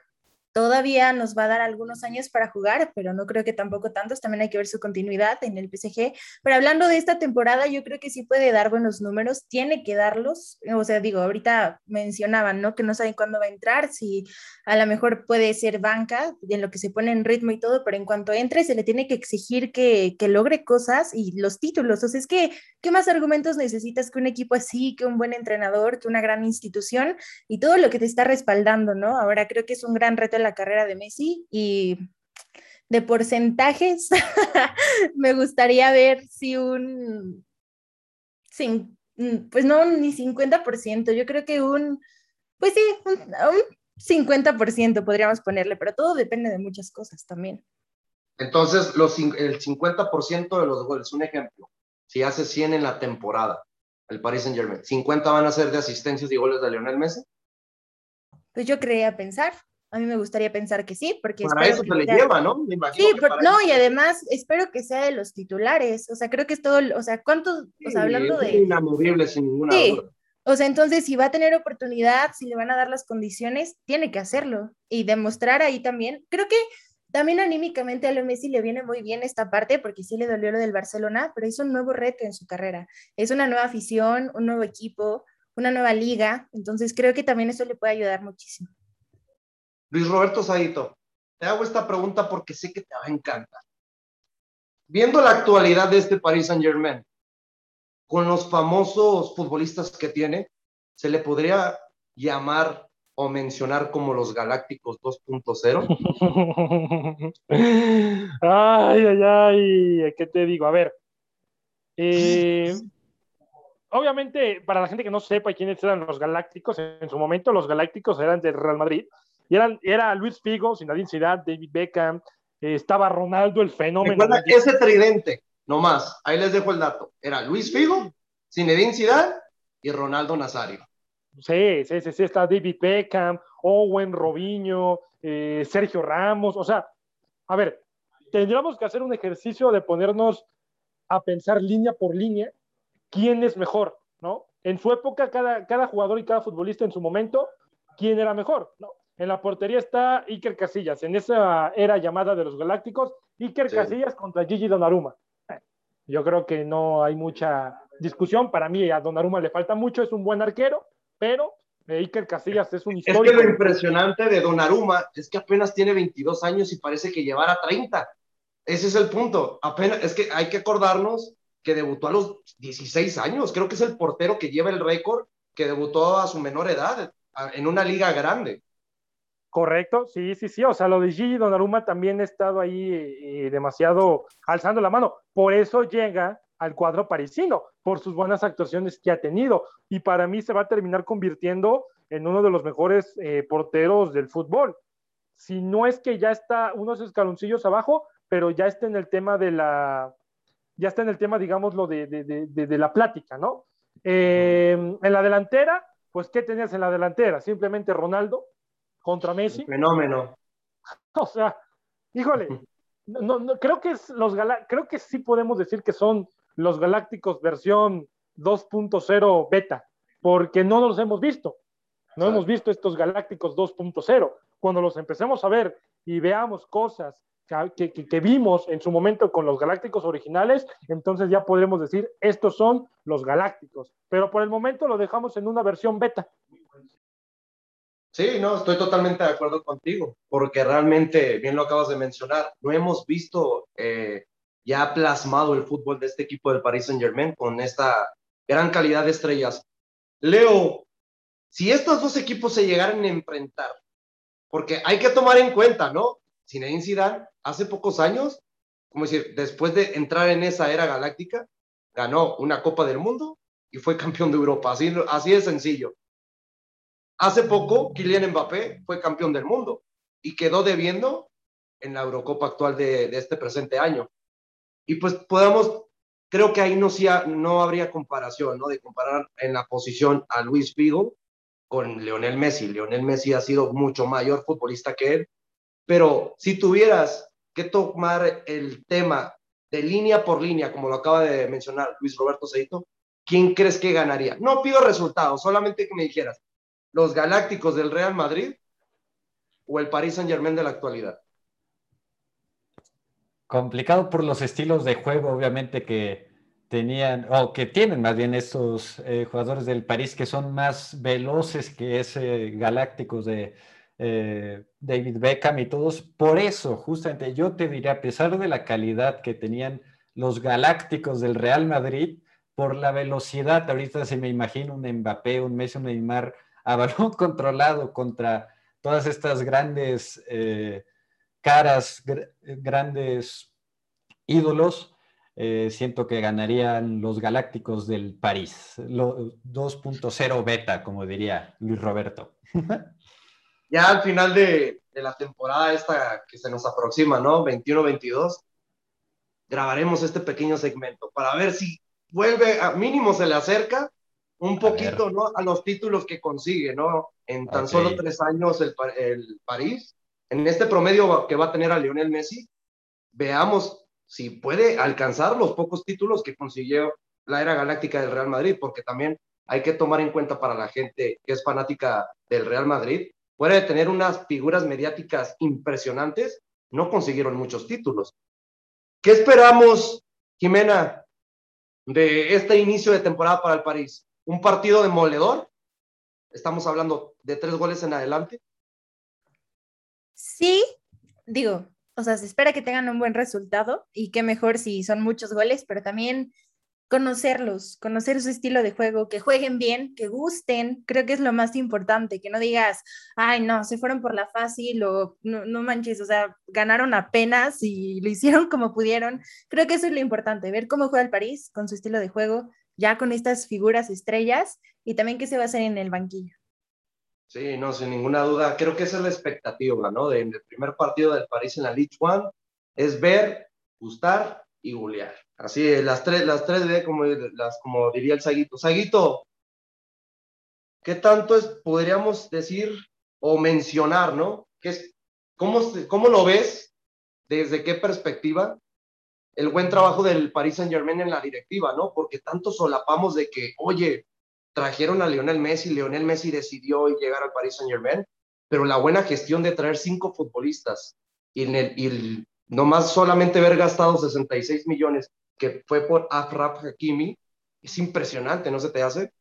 Todavía nos va a dar algunos años para jugar, pero no creo que tampoco tantos. También hay que ver su continuidad en el PSG. Pero hablando de esta temporada, yo creo que sí puede dar buenos números, tiene que darlos. O sea, digo, ahorita mencionaban, ¿no? Que no saben cuándo va a entrar, si a lo mejor puede ser banca, en lo que se pone en ritmo y todo, pero en cuanto entre, se le tiene que exigir que, que logre cosas y los títulos. O sea, es que, ¿qué más argumentos necesitas que un equipo así, que un buen entrenador, que una gran institución y todo lo que te está respaldando, ¿no? Ahora creo que es un gran reto la carrera de Messi y de porcentajes, me gustaría ver si un, pues no, ni 50%, yo creo que un, pues sí, un, un 50% podríamos ponerle, pero todo depende de muchas cosas también. Entonces, los, el 50% de los goles, un ejemplo, si hace 100 en la temporada, el Paris Saint Germain, ¿50 van a ser de asistencias y goles de Lionel Messi? Pues yo creía pensar. A mí me gustaría pensar que sí, porque... Para eso se le lleva, ¿no? sí, no, y además espero que sea de los titulares, o sea, creo que es todo, o sea, ¿cuántos, o sea, hablando de... Inamovible, sin ninguna sí. duda. O sea, entonces, si va a tener oportunidad, si le van a dar las condiciones, tiene que hacerlo y demostrar ahí también. Creo que también anímicamente a Leo Messi le viene muy bien esta parte, porque sí le dolió lo del Barcelona, pero es un nuevo reto en su carrera. Es una nueva afición, un nuevo equipo, una nueva liga, entonces creo que también eso le puede ayudar muchísimo. Luis Roberto Saito, te hago esta pregunta porque sé que te va a encantar. Viendo la actualidad de este Paris Saint Germain, con los famosos futbolistas que tiene, ¿se le podría llamar o mencionar como los Galácticos 2.0? ay, ay, ay, ¿qué te digo? A ver, eh, obviamente, para la gente que no sepa quiénes eran los Galácticos, en su momento los Galácticos eran del Real Madrid, y eran, era Luis Figo, Zinedine Zidane, David Beckham, eh, estaba Ronaldo, el fenómeno. ese tridente, nomás, ahí les dejo el dato. Era Luis Figo, Zinedine Zidane y Ronaldo Nazario. Sí, sí, sí, sí, está David Beckham, Owen, Robinho, eh, Sergio Ramos, o sea, a ver, tendríamos que hacer un ejercicio de ponernos a pensar línea por línea quién es mejor, ¿no? En su época, cada, cada jugador y cada futbolista en su momento, quién era mejor, ¿no? En la portería está Iker Casillas, en esa era llamada de los Galácticos, Iker Casillas contra Gigi Donnarumma. Yo creo que no hay mucha discusión. Para mí a Donnarumma le falta mucho, es un buen arquero, pero eh, Iker Casillas es un histórico. Es que lo impresionante de Donnarumma es que apenas tiene 22 años y parece que llevara 30. Ese es el punto. Apenas, es que hay que acordarnos que debutó a los 16 años. Creo que es el portero que lleva el récord que debutó a su menor edad en una liga grande. Correcto, sí, sí, sí. O sea, lo de Gigi Donnarumma también ha estado ahí eh, demasiado alzando la mano. Por eso llega al cuadro parisino, por sus buenas actuaciones que ha tenido. Y para mí se va a terminar convirtiendo en uno de los mejores eh, porteros del fútbol. Si no es que ya está unos escaloncillos abajo, pero ya está en el tema de la, ya está en el tema, digamos, lo de, de, la plática, ¿no? Eh, en la delantera, pues, ¿qué tenías en la delantera? Simplemente Ronaldo contra Messi. fenómeno. O sea, híjole, no, no, creo, que es los creo que sí podemos decir que son los Galácticos versión 2.0 beta, porque no los hemos visto. No hemos visto estos Galácticos 2.0. Cuando los empecemos a ver y veamos cosas que, vimos en su momento con los galácticos originales, entonces ya podremos decir, estos son los galácticos. Pero por el momento lo dejamos en una versión beta. Sí, no, estoy totalmente de acuerdo contigo, porque realmente, bien lo acabas de mencionar, no hemos visto eh, ya plasmado el fútbol de este equipo del Paris Saint Germain con esta gran calidad de estrellas. Leo, si estos dos equipos se llegaran a enfrentar, porque hay que tomar en cuenta, ¿no? Zinedine Zidane hace pocos años, como decir, después de entrar en esa era galáctica, ganó una Copa del Mundo y fue campeón de Europa. Así, así de sencillo. Hace poco, Kylian Mbappé fue campeón del mundo y quedó debiendo en la Eurocopa actual de, este presente año. Y pues podemos, creo que ahí no, no habría comparación, ¿no? De comparar en la posición a Luis Figo con Leonel Messi. Leonel Messi ha sido mucho mayor futbolista que él pero si tuvieras que tomar el tema de línea por línea, como lo acaba de mencionar Luis Roberto Seito, ¿quién crees que ganaría? No pido resultados, solamente que me dijeras, ¿los Galácticos del Real Madrid o el Paris Saint Germain de la actualidad? Complicado por los estilos de juego, obviamente, que tenían, o que tienen más bien estos eh, jugadores del París que son más veloces que ese Galácticos de, eh, David Beckham y todos. Por eso, justamente, yo te diré, a pesar de la calidad que tenían los galácticos del Real Madrid, por la velocidad, ahorita se me imagino un Mbappé, un Messi, un Neymar a balón controlado contra todas estas grandes eh, caras, grandes ídolos, eh, siento que ganarían los Galácticos del París, 2.0 beta, como diría Luis Roberto. ya al final de, la temporada esta que se nos aproxima, ¿no? 21-22, grabaremos este pequeño segmento para ver si vuelve, a mínimo se le acerca un poquito, ¿no? A los títulos que consigue, ¿no? En tan solo tres años el, el París, en este promedio que va a tener a Lionel Messi, veamos si puede alcanzar los pocos títulos que consiguió la era galáctica del Real Madrid, porque también hay que tomar en cuenta para la gente que es fanática del Real Madrid, fuera de tener unas figuras mediáticas impresionantes, no consiguieron muchos títulos. ¿Qué esperamos, Jimena, de este inicio de temporada para el París? ¿Un partido demoledor? Estamos hablando de tres goles en adelante. Sí, digo, o sea, se espera que tengan un buen resultado y qué mejor si son muchos goles, pero también conocerlos, conocer su estilo de juego, que jueguen bien, que gusten, creo que es lo más importante, que no digas, ay, no, se fueron por la fácil o no, manches, o sea, ganaron apenas y lo hicieron como pudieron. Creo que eso es lo importante, ver cómo juega el París con su estilo de juego, ya con estas figuras estrellas y también qué se va a hacer en el banquillo. Sí, no, sin ninguna duda, creo que esa es la expectativa, ¿no? De, del primer partido del París en la League One, es ver, gustar y golear. Así, las tres, las tres de como, las, como diría el Saguito. Saguito, ¿qué tanto es, podríamos decir o mencionar, ¿no? ¿Qué es, cómo, ¿Cómo lo ves? ¿Desde qué perspectiva? El buen trabajo del Paris Saint Germain en la directiva, ¿no? Porque tanto solapamos de que, oye, trajeron a Lionel Messi, Lionel Messi decidió llegar al Paris Saint Germain, pero la buena gestión de traer cinco futbolistas y, en el, nomás solamente haber gastado 66 millones, que fue por Afraf Hakimi, es impresionante, ¿no se te hace?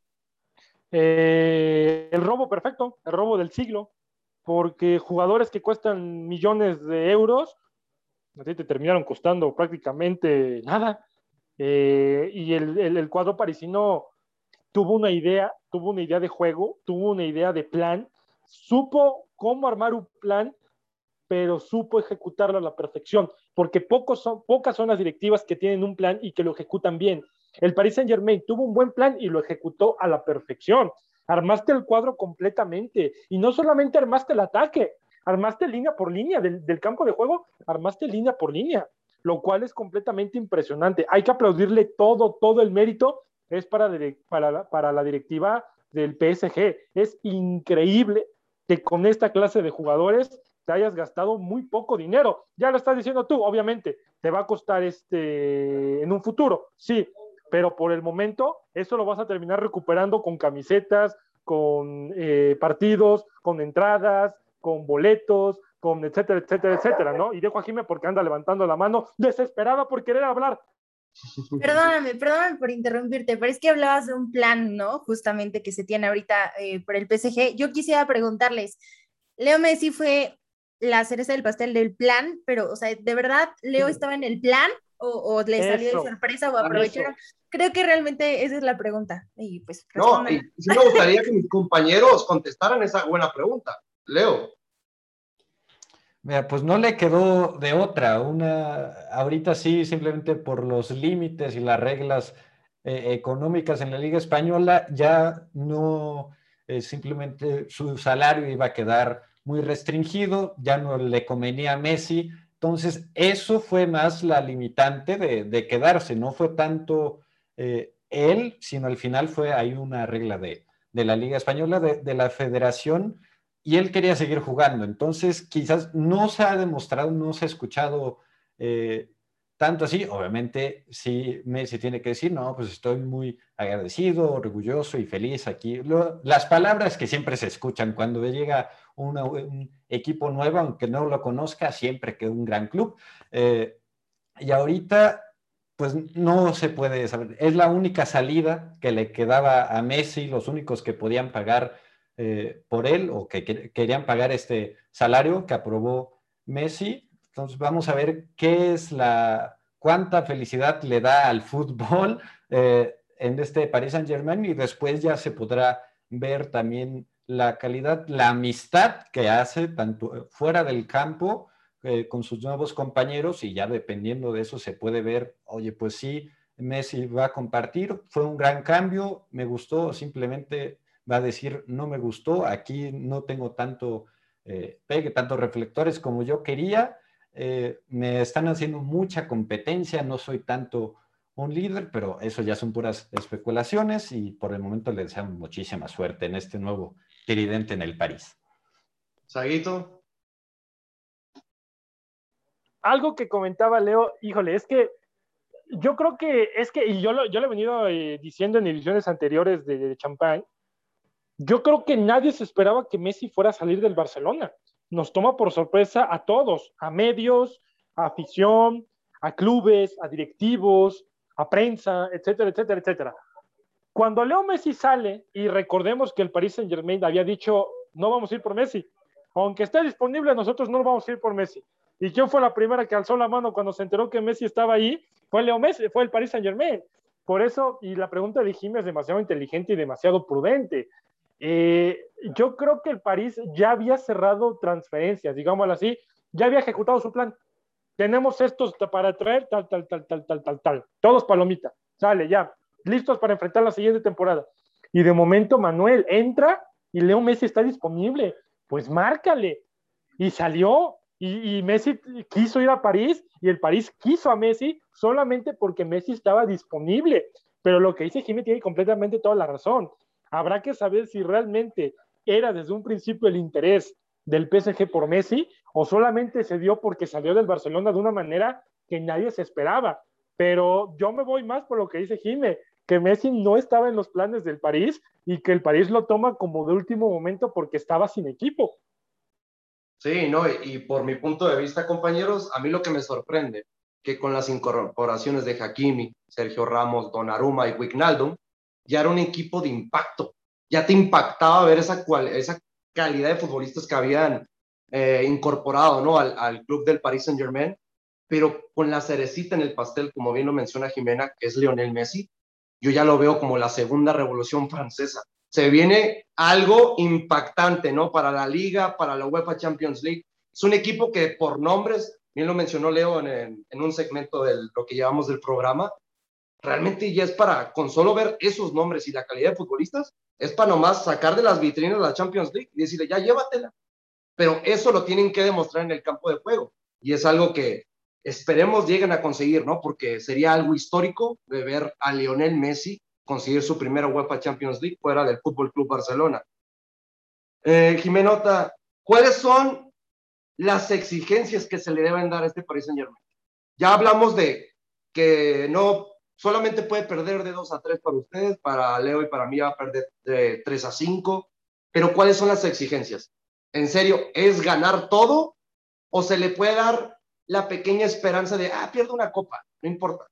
Eh, el robo perfecto, el robo del siglo, porque jugadores que cuestan millones de euros, a te terminaron costando prácticamente nada. Eh, y el, el, cuadro parisino tuvo una idea, tuvo una idea de juego, tuvo una idea de plan, supo cómo armar un plan, pero supo ejecutarlo a la perfección, porque pocos son, pocas son las directivas que tienen un plan y que lo ejecutan bien. El Paris Saint Germain tuvo un buen plan y lo ejecutó a la perfección. Armaste el cuadro completamente y no solamente armaste el ataque, armaste línea por línea del, campo de juego, armaste línea por línea, lo cual es completamente impresionante. Hay que aplaudirle todo, todo el mérito es para, para, para la directiva del PSG. Es increíble que con esta clase de jugadores te hayas gastado muy poco dinero. Ya lo estás diciendo tú, obviamente, te va a costar este en un futuro, sí, pero por el momento eso lo vas a terminar recuperando con camisetas, con eh, partidos, con entradas, con boletos, con etcétera, etcétera, etcétera, ¿no? Y dejo a Jimé porque anda levantando la mano, desesperada por querer hablar. Perdóname, perdóname por interrumpirte, pero es que hablabas de un plan, ¿no? Justamente que se tiene ahorita eh, por el PSG. Yo quisiera preguntarles, Leo Messi fue la cereza del pastel del plan, pero, o sea, ¿de verdad Leo estaba en el plan o, le salió de sorpresa o aprovecharon? Creo que realmente esa es la pregunta. Y pues, no, y sí me gustaría que mis compañeros contestaran esa buena pregunta. Leo. Mira, pues no le quedó de otra. Una, ahorita sí, simplemente por los límites y las reglas eh, económicas en la Liga Española, ya no eh, simplemente su salario iba a quedar muy restringido, ya no le convenía a Messi. Entonces, eso fue más la limitante de quedarse, no fue tanto eh, él, sino al final fue ahí una regla de, la Liga Española, de, la Federación, y él quería seguir jugando. Entonces, quizás no se ha demostrado, no se ha escuchado eh, tanto así. Obviamente, sí, Messi tiene que decir, no, pues estoy muy agradecido, orgulloso y feliz aquí. las palabras que siempre se escuchan cuando llega un equipo nuevo, aunque no lo conozca, siempre que un gran club. Eh, y ahorita pues no se puede saber. Es la única salida que le quedaba a Messi, los únicos que podían pagar eh, por él o que, querían pagar este salario que aprobó Messi. Entonces vamos a ver qué es la, cuánta felicidad le da al fútbol eh, en este Paris Saint Germain y después ya se podrá ver también la calidad, la amistad que hace tanto fuera del campo eh, con sus nuevos compañeros y ya dependiendo de eso se puede ver, oye, pues sí, Messi va a compartir, fue un gran cambio, me gustó, simplemente va a decir, no me gustó, aquí no tengo tanto eh, pegue, tantos reflectores como yo quería, eh, me están haciendo mucha competencia, no soy tanto un líder, pero eso ya son puras especulaciones y por el momento le deseamos muchísima suerte en este nuevo tridente en el París. Saguito algo que comentaba Leo, híjole, es que yo creo que es que, y yo lo, yo lo he venido eh, diciendo en ediciones anteriores de, de Champagne, yo creo que nadie se esperaba que Messi fuera a salir del Barcelona. Nos toma por sorpresa a todos, a medios, a afición, a clubes, a directivos, a prensa, etcétera, etcétera, etcétera. Cuando Leo Messi sale, y recordemos que el Paris Saint Germain había dicho, no vamos a ir por Messi, aunque esté disponible, nosotros no vamos a ir por Messi. ¿Y quién fue la primera que alzó la mano cuando se enteró que Messi estaba ahí? Fue Leo Messi, fue el Paris Saint Germain. Por eso, y la pregunta de Jimmy es demasiado inteligente y demasiado prudente. Eh, yo creo que el París ya había cerrado transferencias, digámoslo así, ya había ejecutado su plan. Tenemos estos para traer tal, tal, tal, tal, tal, tal, tal. Todos palomita. Sale, ya. Listos para enfrentar la siguiente temporada. Y de momento Manuel entra y Leo Messi está disponible. Pues márcale. Y salió y, Messi quiso ir a París y el París quiso a Messi solamente porque Messi estaba disponible. Pero lo que dice Jimmy tiene completamente toda la razón. Habrá que saber si realmente era desde un principio el interés del PSG por Messi o solamente se dio porque salió del Barcelona de una manera que nadie se esperaba. Pero yo me voy más por lo que dice Jimmy, que Messi no estaba en los planes del París y que el París lo toma como de último momento porque estaba sin equipo. Sí, no, y, por mi punto de vista, compañeros, a mí lo que me sorprende, que con las incorporaciones de Hakimi, Sergio Ramos, Donnarumma y Wijnaldum, ya era un equipo de impacto. Ya te impactaba ver esa, esa calidad de futbolistas que habían eh, incorporado ¿no? al, al, club del Paris Saint Germain, pero con la cerecita en el pastel, como bien lo menciona Jimena, que es Lionel Messi, yo ya lo veo como la segunda revolución francesa. Se viene algo impactante, ¿no? Para la liga, para la UEFA Champions League. Es un equipo que por nombres, bien lo mencionó Leo en, en un segmento de lo que llevamos del programa, realmente ya es para, con solo ver esos nombres y la calidad de futbolistas, es para nomás sacar de las vitrinas la Champions League y decirle, ya llévatela. Pero eso lo tienen que demostrar en el campo de juego. Y es algo que esperemos lleguen a conseguir, ¿no? Porque sería algo histórico de ver a Lionel Messi conseguir su primera UEFA Champions League fuera del Fútbol Club Barcelona. Eh, Jimenota, ¿cuáles son las exigencias que se le deben dar a este Paris Saint Germain? Ya hablamos de que no solamente puede perder de 2 a 3 para ustedes, para Leo y para mí va a perder de 3 a 5, pero ¿cuáles son las exigencias? ¿En serio es ganar todo o se le puede dar la pequeña esperanza de, ah, pierdo una copa, no importa?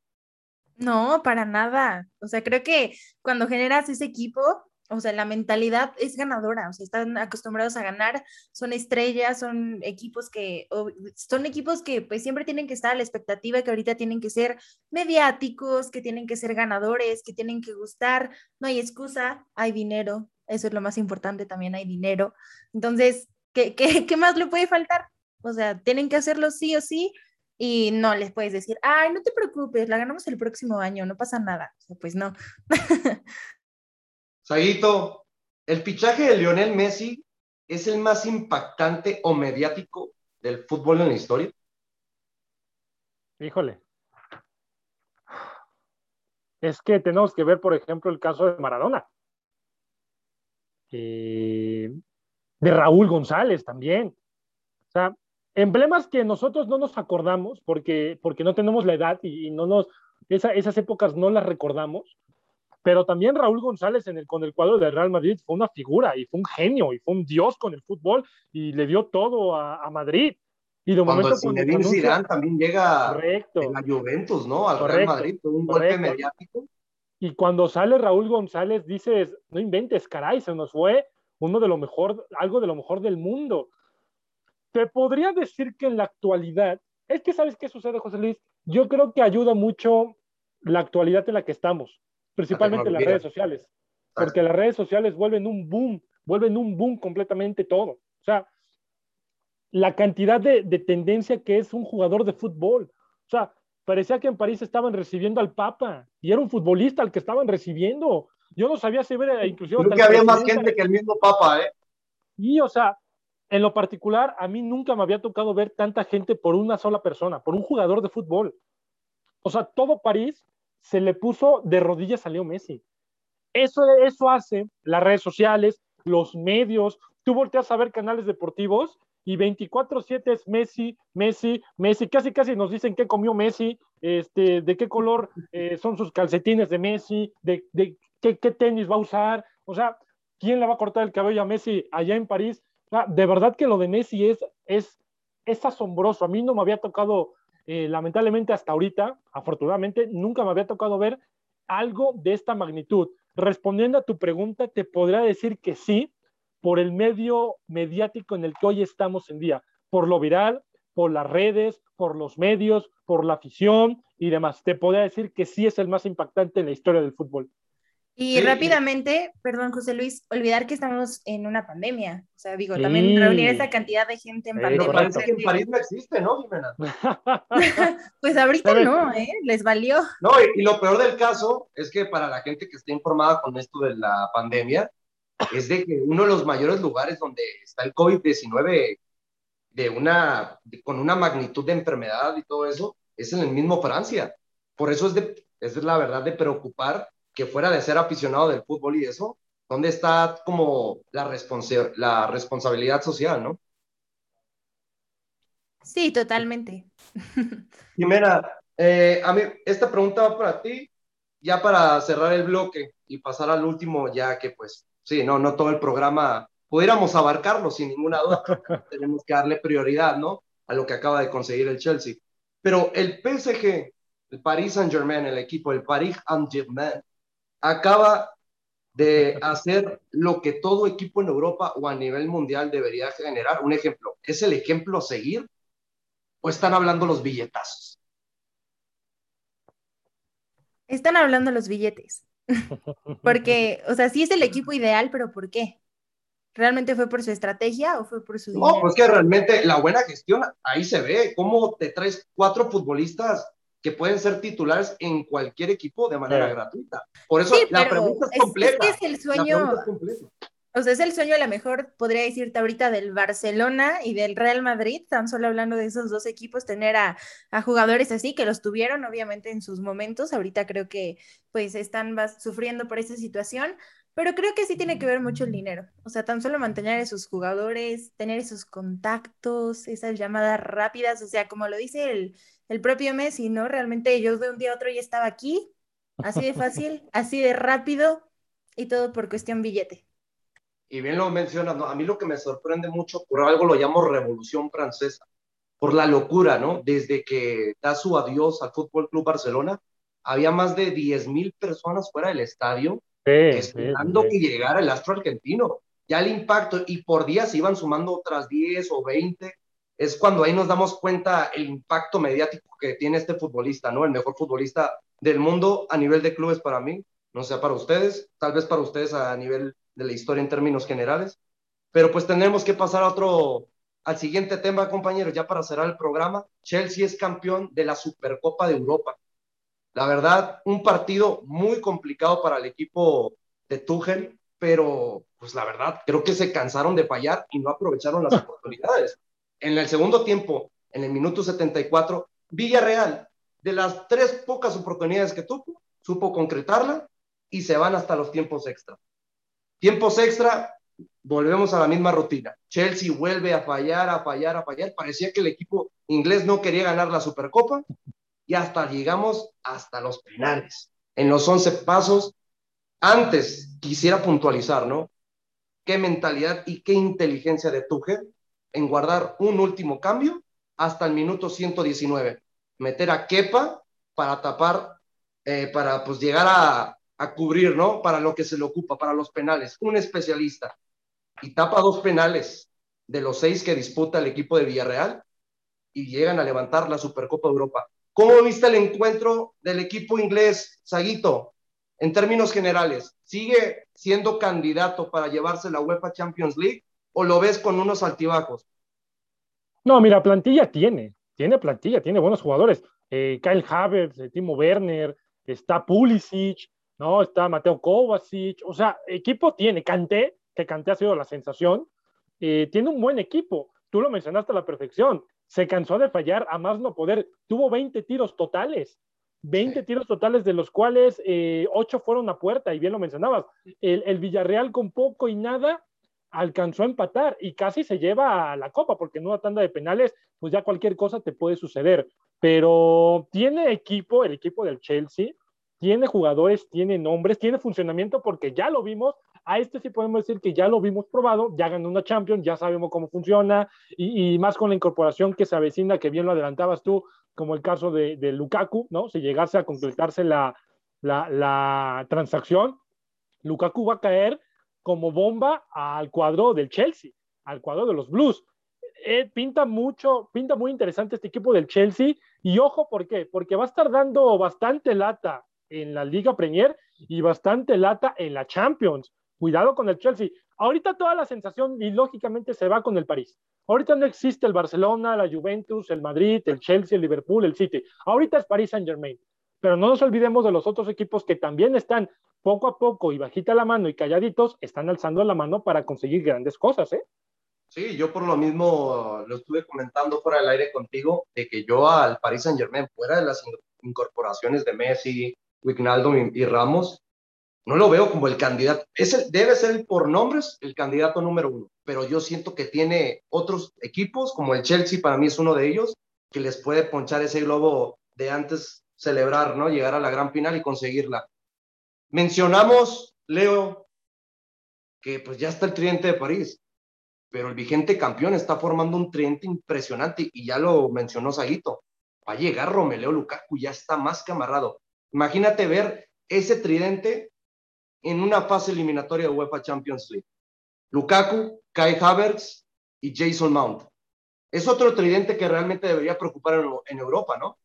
No, para nada. O sea, creo que cuando generas ese equipo, o sea, la mentalidad es ganadora, o sea, están acostumbrados a ganar, son estrellas, son equipos que, son equipos que pues siempre tienen que estar a la expectativa, que ahorita tienen que ser mediáticos, que tienen que ser ganadores, que tienen que gustar, no hay excusa, hay dinero, eso es lo más importante, también hay dinero. Entonces, ¿qué, qué, qué más le puede faltar? O sea, tienen que hacerlo sí o sí y no les puedes decir, ay, no te preocupes, la ganamos el próximo año, no pasa nada. O sea, pues no. Saguito, ¿el fichaje de Lionel Messi es el más impactante o mediático del fútbol en la historia? Híjole. Es que tenemos que ver, por ejemplo, el caso de Maradona. Eh, de Raúl González también. O sea, emblemas que nosotros no nos acordamos porque, porque no tenemos la edad y, no nos, esas épocas no las recordamos, pero también Raúl González en el, con el cuadro del Real Madrid fue una figura y fue un genio y fue un dios con el fútbol y le dio todo a, Madrid. Y de cuando momento cuando Zidane también llega correcto, en la Juventus, ¿no? Al Real Madrid, un golpe mediático. Y cuando sale Raúl González dices, no inventes, caray, se nos fue uno de lo mejor, algo de lo mejor del mundo. Te podría decir que en la actualidad, es que sabes qué sucede, José Luis, yo creo que ayuda mucho la actualidad en la que estamos principalmente las redes sociales, porque las redes sociales vuelven un boom, vuelven un boom completamente todo. O sea, la cantidad de, tendencia que es un jugador de fútbol. O sea, parecía que en París estaban recibiendo al Papa y era un futbolista al que estaban recibiendo. Yo no sabía si era inclusive. Creo que había más gente que el mismo Papa, ¿eh? Y, o sea, en lo particular, a mí nunca me había tocado ver tanta gente por una sola persona, por un jugador de fútbol. O sea, todo París se le puso de rodillas a Leo Messi. Eso, eso hace las redes sociales, los medios. Tú volteas a ver canales deportivos y 24/7 es Messi, Messi, Messi. Casi, casi nos dicen qué comió Messi, este, de qué color eh, son sus calcetines de Messi, de, qué, qué, tenis va a usar. O sea, ¿quién le va a cortar el cabello a Messi allá en París? de verdad que lo de Messi es, es, es asombroso. A mí no me había tocado eh, lamentablemente hasta ahorita, afortunadamente, nunca me había tocado ver algo de esta magnitud. Respondiendo a tu pregunta, te podría decir que sí, por el medio mediático en el que hoy estamos en día, por lo viral, por las redes, por los medios, por la afición y demás. Te podría decir que sí es el más impactante en la historia del fútbol. Y rápidamente, perdón, José Luis, olvidar que estamos en una pandemia. O sea, digo, también reunir esa cantidad de gente en pandemia. Parece que en París no existe, ¿no, Jimena? pues ahorita no, ¿eh? Les valió. No, y, lo peor del caso es que para la gente que está informada con esto de la pandemia, es de que uno de los mayores lugares donde está el COVID-19 de una, con una magnitud de enfermedad y todo eso, es en el mismo Francia. Por eso es, de, es la verdad de preocupar que fuera de ser aficionado del fútbol y eso, ¿dónde está como la, la responsabilidad social, no? Sí, totalmente. Jimena, eh, a mí esta pregunta va para ti, ya para cerrar el bloque y pasar al último, ya que pues, sí, no, no todo el programa pudiéramos abarcarlo sin ninguna duda. Tenemos que darle prioridad, ¿no? A lo que acaba de conseguir el Chelsea. Pero el PSG, el Paris Saint-Germain, el equipo, el Paris Saint-Germain, acaba de hacer lo que todo equipo en Europa o a nivel mundial debería generar. Un ejemplo, ¿es el ejemplo a seguir o están hablando los billetazos? Están hablando los billetes. Porque, o sea, sí es el equipo ideal, pero ¿por qué? ¿Realmente fue por su estrategia o fue por su dinero? No, pues que realmente la buena gestión, ahí se ve, cómo te traes cuatro futbolistas que pueden ser titulares en cualquier equipo de manera gratuita. Por eso la pregunta es, completa. Es, el sueño, o sea, es el sueño a lo mejor, podría decirte ahorita, del Barcelona y del Real Madrid, tan solo hablando de esos dos equipos, tener a, a, jugadores así, que los tuvieron obviamente en sus momentos, ahorita creo que pues están sufriendo por esa situación, pero creo que sí tiene que ver mucho el dinero, o sea, tan solo mantener a esos jugadores, tener esos contactos, esas llamadas rápidas, o sea, como lo dice el, el propio Messi, ¿no? Realmente yo de un día a otro ya estaba aquí, así de fácil, así de rápido y todo por cuestión billete y bien lo mencionas, ¿no? a mí lo que me sorprende mucho, por algo lo llamo revolución francesa, por la locura, ¿no? Desde que da su adiós al Fútbol Club Barcelona, había más de 10 mil personas fuera del estadio esperando que llegara el astro argentino. Ya el impacto, y por día se iban sumando otras 10 o 20, es cuando ahí nos damos cuenta el impacto mediático que tiene este futbolista, ¿no? El mejor futbolista del mundo a nivel de clubes para mí, no sé para ustedes, tal vez para ustedes a nivel de la historia en términos generales. Pero pues tenemos que pasar a otro, al siguiente tema, compañeros, ya para cerrar el programa. Chelsea es campeón de la Supercopa de Europa. La verdad, un partido muy complicado para el equipo de Tuchel, pero pues la verdad, creo que se cansaron de fallar y no aprovecharon las oportunidades. En el segundo tiempo, en el minuto 74, Villarreal, de las tres pocas oportunidades que tuvo, supo concretarla y se van hasta los tiempos extra. Tiempos extra, volvemos a la misma rutina. Chelsea vuelve a fallar, a fallar, a fallar. Parecía que el equipo inglés no quería ganar la Supercopa y hasta llegamos hasta los penales. En los 11 pasos, antes quisiera puntualizar, ¿no? Qué mentalidad y qué inteligencia de Tuchel en guardar un último cambio hasta el minuto 119. Meter a Kepa para tapar, eh, para pues llegar a, a cubrir, ¿no? Para lo que se le ocupa, para los penales. Un especialista. Y tapa dos penales de los seis que disputa el equipo de Villarreal y llegan a levantar la Supercopa de Europa. ¿Cómo viste el encuentro del equipo inglés, Saguito? En términos generales, ¿sigue siendo candidato para llevarse la UEFA Champions League o lo ves con unos altibajos? No, mira, plantilla tiene, tiene plantilla, tiene buenos jugadores. Eh, Kyle Havertz, eh, Timo Werner, está Pulisic, ¿no? Está Mateo Kovacic, o sea, equipo tiene, Canté, que Canté ha sido la sensación, eh, tiene un buen equipo, tú lo mencionaste a la perfección, se cansó de fallar a más no poder, tuvo 20 tiros totales, 20 tiros totales de los cuales eh, 8 fueron a puerta, y bien lo mencionabas, el, el, Villarreal con poco y nada alcanzó a empatar y casi se lleva a la copa, porque en una tanda de penales, pues ya cualquier cosa te puede suceder, pero tiene equipo, el equipo del Chelsea, tiene jugadores, tiene nombres, tiene funcionamiento porque ya lo vimos. A este sí podemos decir que ya lo vimos probado, ya ganó una Champions, ya sabemos cómo funciona y, más con la incorporación que se avecina, que bien lo adelantabas tú, como el caso de, Lukaku, ¿no? Si llegase a completarse la, transacción, Lukaku va a caer como bomba al cuadro del Chelsea, al cuadro de los Blues. Eh, pinta mucho, pinta muy interesante este equipo del Chelsea. Y ojo, ¿por qué? Porque va a estar dando bastante lata en la Liga Premier y bastante lata en la Champions. Cuidado con el Chelsea. Ahorita toda la sensación y lógicamente se va con el París. Ahorita no existe el Barcelona, la Juventus, el Madrid, el Chelsea, el Liverpool, el City. Ahorita es París Saint Germain. Pero no nos olvidemos de los otros equipos que también están poco a poco y bajita la mano y calladitos, están alzando la mano para conseguir grandes cosas, ¿eh? Sí, yo por lo mismo lo estuve comentando fuera del aire contigo, de que yo al Paris Saint Germain, fuera de las incorporaciones de Messi, Wignaldo y, Ramos, no lo veo como el candidato. Es debe ser por nombres el candidato número uno, pero yo siento que tiene otros equipos, como el Chelsea, para mí es uno de ellos, que les puede ponchar ese globo de antes celebrar, ¿no? Llegar a la gran final y conseguirla. Mencionamos, Leo, que pues ya está el tridente de París, pero el vigente campeón está formando un tridente impresionante y ya lo mencionó Saguito. Va a llegar Romeo Lukaku, ya está más que amarrado. Imagínate ver ese tridente en una fase eliminatoria de UEFA Champions League. Lukaku, Kai Havertz y Jason Mount. Es otro tridente que realmente debería preocupar en, Europa, ¿no?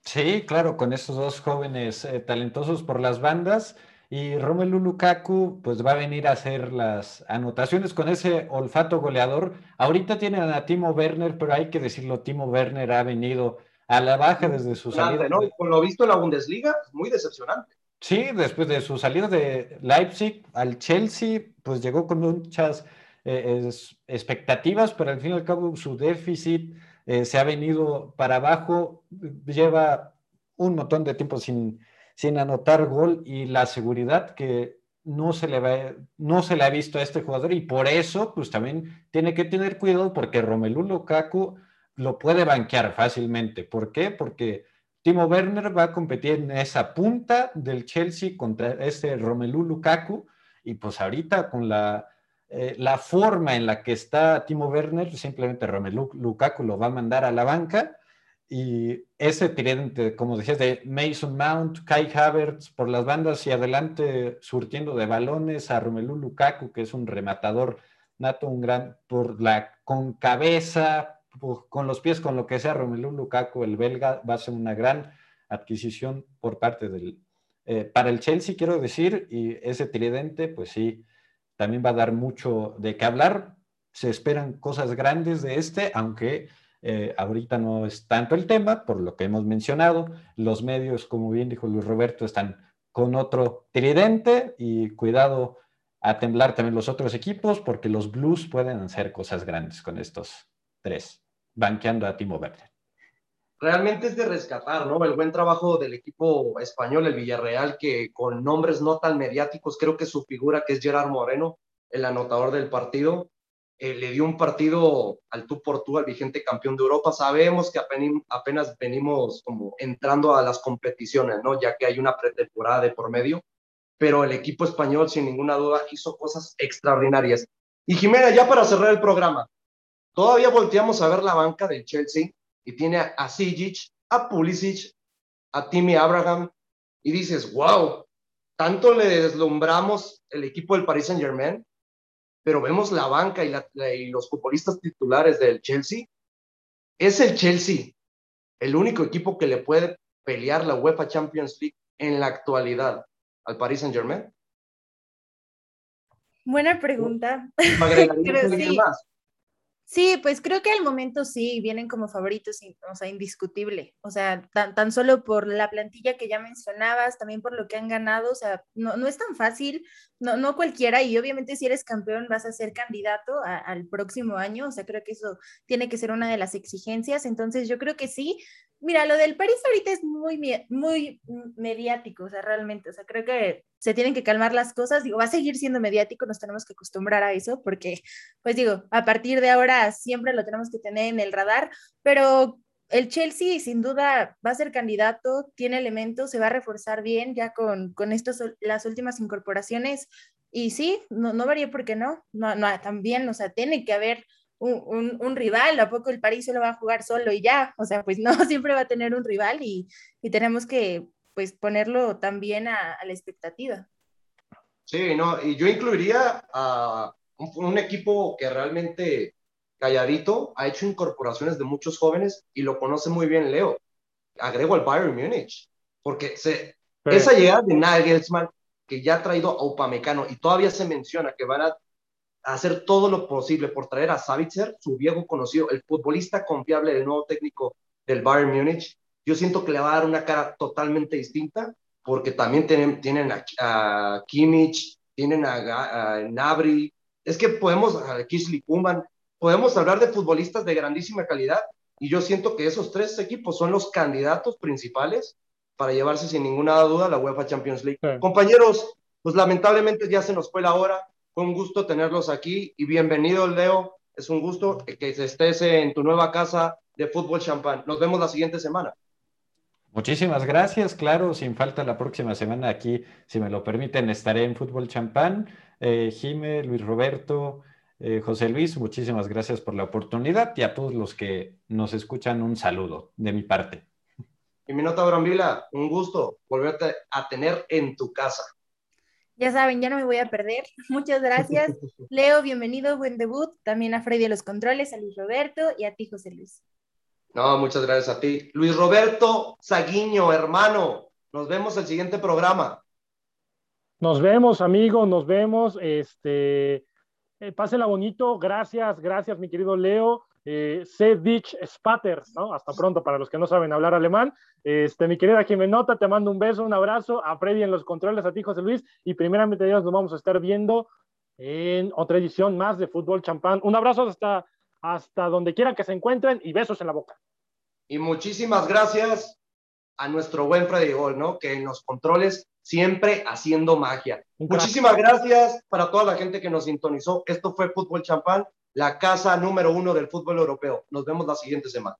Sí, claro, con estos dos jóvenes eh, talentosos por las bandas y Romelu Lukaku, pues va a venir a hacer las anotaciones con ese olfato goleador. Ahorita tienen a Timo Werner, pero hay que decirlo, Timo Werner ha venido a la baja desde su salida. ¿no? Con lo visto en la Bundesliga, muy decepcionante. Sí, después de su salida de Leipzig al Chelsea, pues llegó con muchas eh, expectativas, pero al fin y al cabo su déficit eh, se ha venido para abajo, lleva un montón de tiempo sin sin anotar gol y la seguridad que no se le va, no se le ha visto a este jugador y por eso pues también tiene que tener cuidado porque Romelu Lukaku lo puede banquear fácilmente. ¿Por qué? Porque Timo Werner va a competir en esa punta del Chelsea contra este Romelu Lukaku. Y pues ahorita con la, eh, la forma en la que está Timo Werner, simplemente Romelu Lukaku lo va a mandar a la banca. Y ese tridente, como decías, de Mason Mount, Kai Havertz por las bandas y adelante surtiendo de balones a Romelu Lukaku, que es un rematador nato, un gran, por la, con cabeza, con los pies, con lo que sea, Romelu Lukaku, el belga, va a ser una gran adquisición por parte del, eh, para el Chelsea, quiero decir, y ese tridente, pues sí, también va a dar mucho de qué hablar. Se esperan cosas grandes de este, aunque eh, ahorita no es tanto el tema, por lo que hemos mencionado. Los medios, como bien dijo Luis Roberto, están con otro tridente y cuidado a temblar también los otros equipos porque los Blues pueden hacer cosas grandes con estos tres, banqueando a Timo Werner. Realmente es de rescatar, ¿no? El buen trabajo del equipo español, el Villarreal, que con nombres no tan mediáticos, creo que su figura, que es Gerard Moreno, el anotador del partido, eh, le dio un partido al tú por tú al vigente campeón de Europa. Sabemos que apenas, venimos como entrando a las competiciones, ¿no? Ya que hay una pretemporada de por medio, pero el equipo español, sin ninguna duda, hizo cosas extraordinarias. Y Jimena, ya para cerrar el programa, todavía volteamos a ver la banca del Chelsea y tiene a Sijic, a Pulisic, a Timmy Abraham, y dices, wow, tanto le deslumbramos el equipo del Paris Saint Germain pero vemos la banca y, los futbolistas titulares del Chelsea. Es el Chelsea el único equipo que le puede pelear la UEFA Champions League en la actualidad al Paris Saint Germain. Buena pregunta. Sí, pues creo que al momento sí, vienen como favoritos, o sea, indiscutible. O sea, tan, tan, solo por la plantilla que ya mencionabas, también por lo que han ganado, o sea, no, no es tan fácil, no, no cualquiera, y obviamente si eres campeón vas a ser candidato al próximo año, o sea, creo que eso tiene que ser una de las exigencias, entonces yo creo que sí, Mira, lo del París ahorita es muy, muy mediático, o sea, realmente, o sea, creo que se tienen que calmar las cosas, digo, va a seguir siendo mediático, nos tenemos que acostumbrar a eso, porque, pues digo, a partir de ahora siempre lo tenemos que tener en el radar, pero el Chelsea sin duda va a ser candidato, tiene elementos, se va a reforzar bien ya con, con estos, las últimas incorporaciones, y sí, no, no varía porque no, no, no, también, o sea, tiene que haber un, rival, ¿a poco el París solo va a jugar solo y ya? O sea, pues no, siempre va a tener un rival y, tenemos que pues ponerlo también a, la expectativa. Sí, no, y yo incluiría a un, equipo que realmente calladito ha hecho incorporaciones de muchos jóvenes y lo conoce muy bien Leo. Agrego al Bayern Múnich, porque se, esa llegada de Nagelsmann, que ya ha traído a Upamecano y todavía se menciona que van a hacer todo lo posible por traer a Savitzer, su viejo conocido, el futbolista confiable del nuevo técnico del Bayern Múnich. Yo siento que le va a dar una cara totalmente distinta, porque también tienen, tienen a, Kimmich, tienen a, Nabri, es que podemos, a Kuman, podemos hablar de futbolistas de grandísima calidad, y yo siento que esos tres equipos son los candidatos principales para llevarse sin ninguna duda a la UEFA Champions League. Compañeros, pues lamentablemente ya se nos fue la hora. Fue un gusto tenerlos aquí y bienvenido, Leo. Es un gusto que estés en tu nueva casa de fútbol champán. Nos vemos la siguiente semana. Muchísimas gracias, claro, sin falta la próxima semana aquí, si me lo permiten, estaré en Fútbol Champán. Eh, Jime, Luis Roberto, eh, José Luis, muchísimas gracias por la oportunidad y a todos los que nos escuchan un saludo de mi parte. Y mi nota Brambila, un gusto volverte a tener en tu casa. Ya saben, ya no me voy a perder. Muchas gracias. Leo, bienvenido, buen debut. También a Freddy a los controles, a Luis Roberto y a ti, José Luis. No, muchas gracias a ti. Luis Roberto Saguiño, hermano. Nos vemos el siguiente programa. Nos vemos, amigo, nos vemos. Este, eh, pásenla bonito. Gracias, gracias, mi querido Leo. Eh, dich Spatter, ¿no? Hasta pronto para los que no saben hablar alemán. Este, mi querida Jimenota, te mando un beso, un abrazo. A Freddy en los controles, a ti, José Luis. Y primeramente, Dios, nos vamos a estar viendo en otra edición más de Fútbol Champán. Un abrazo hasta, hasta donde quiera que se encuentren y besos en la boca. Y muchísimas gracias a nuestro buen Freddy Gol, ¿no? Que en los controles siempre haciendo magia. Muchísimas gracias para toda la gente que nos sintonizó. Esto fue Fútbol Champán, la casa número uno del fútbol europeo. Nos vemos la siguiente semana.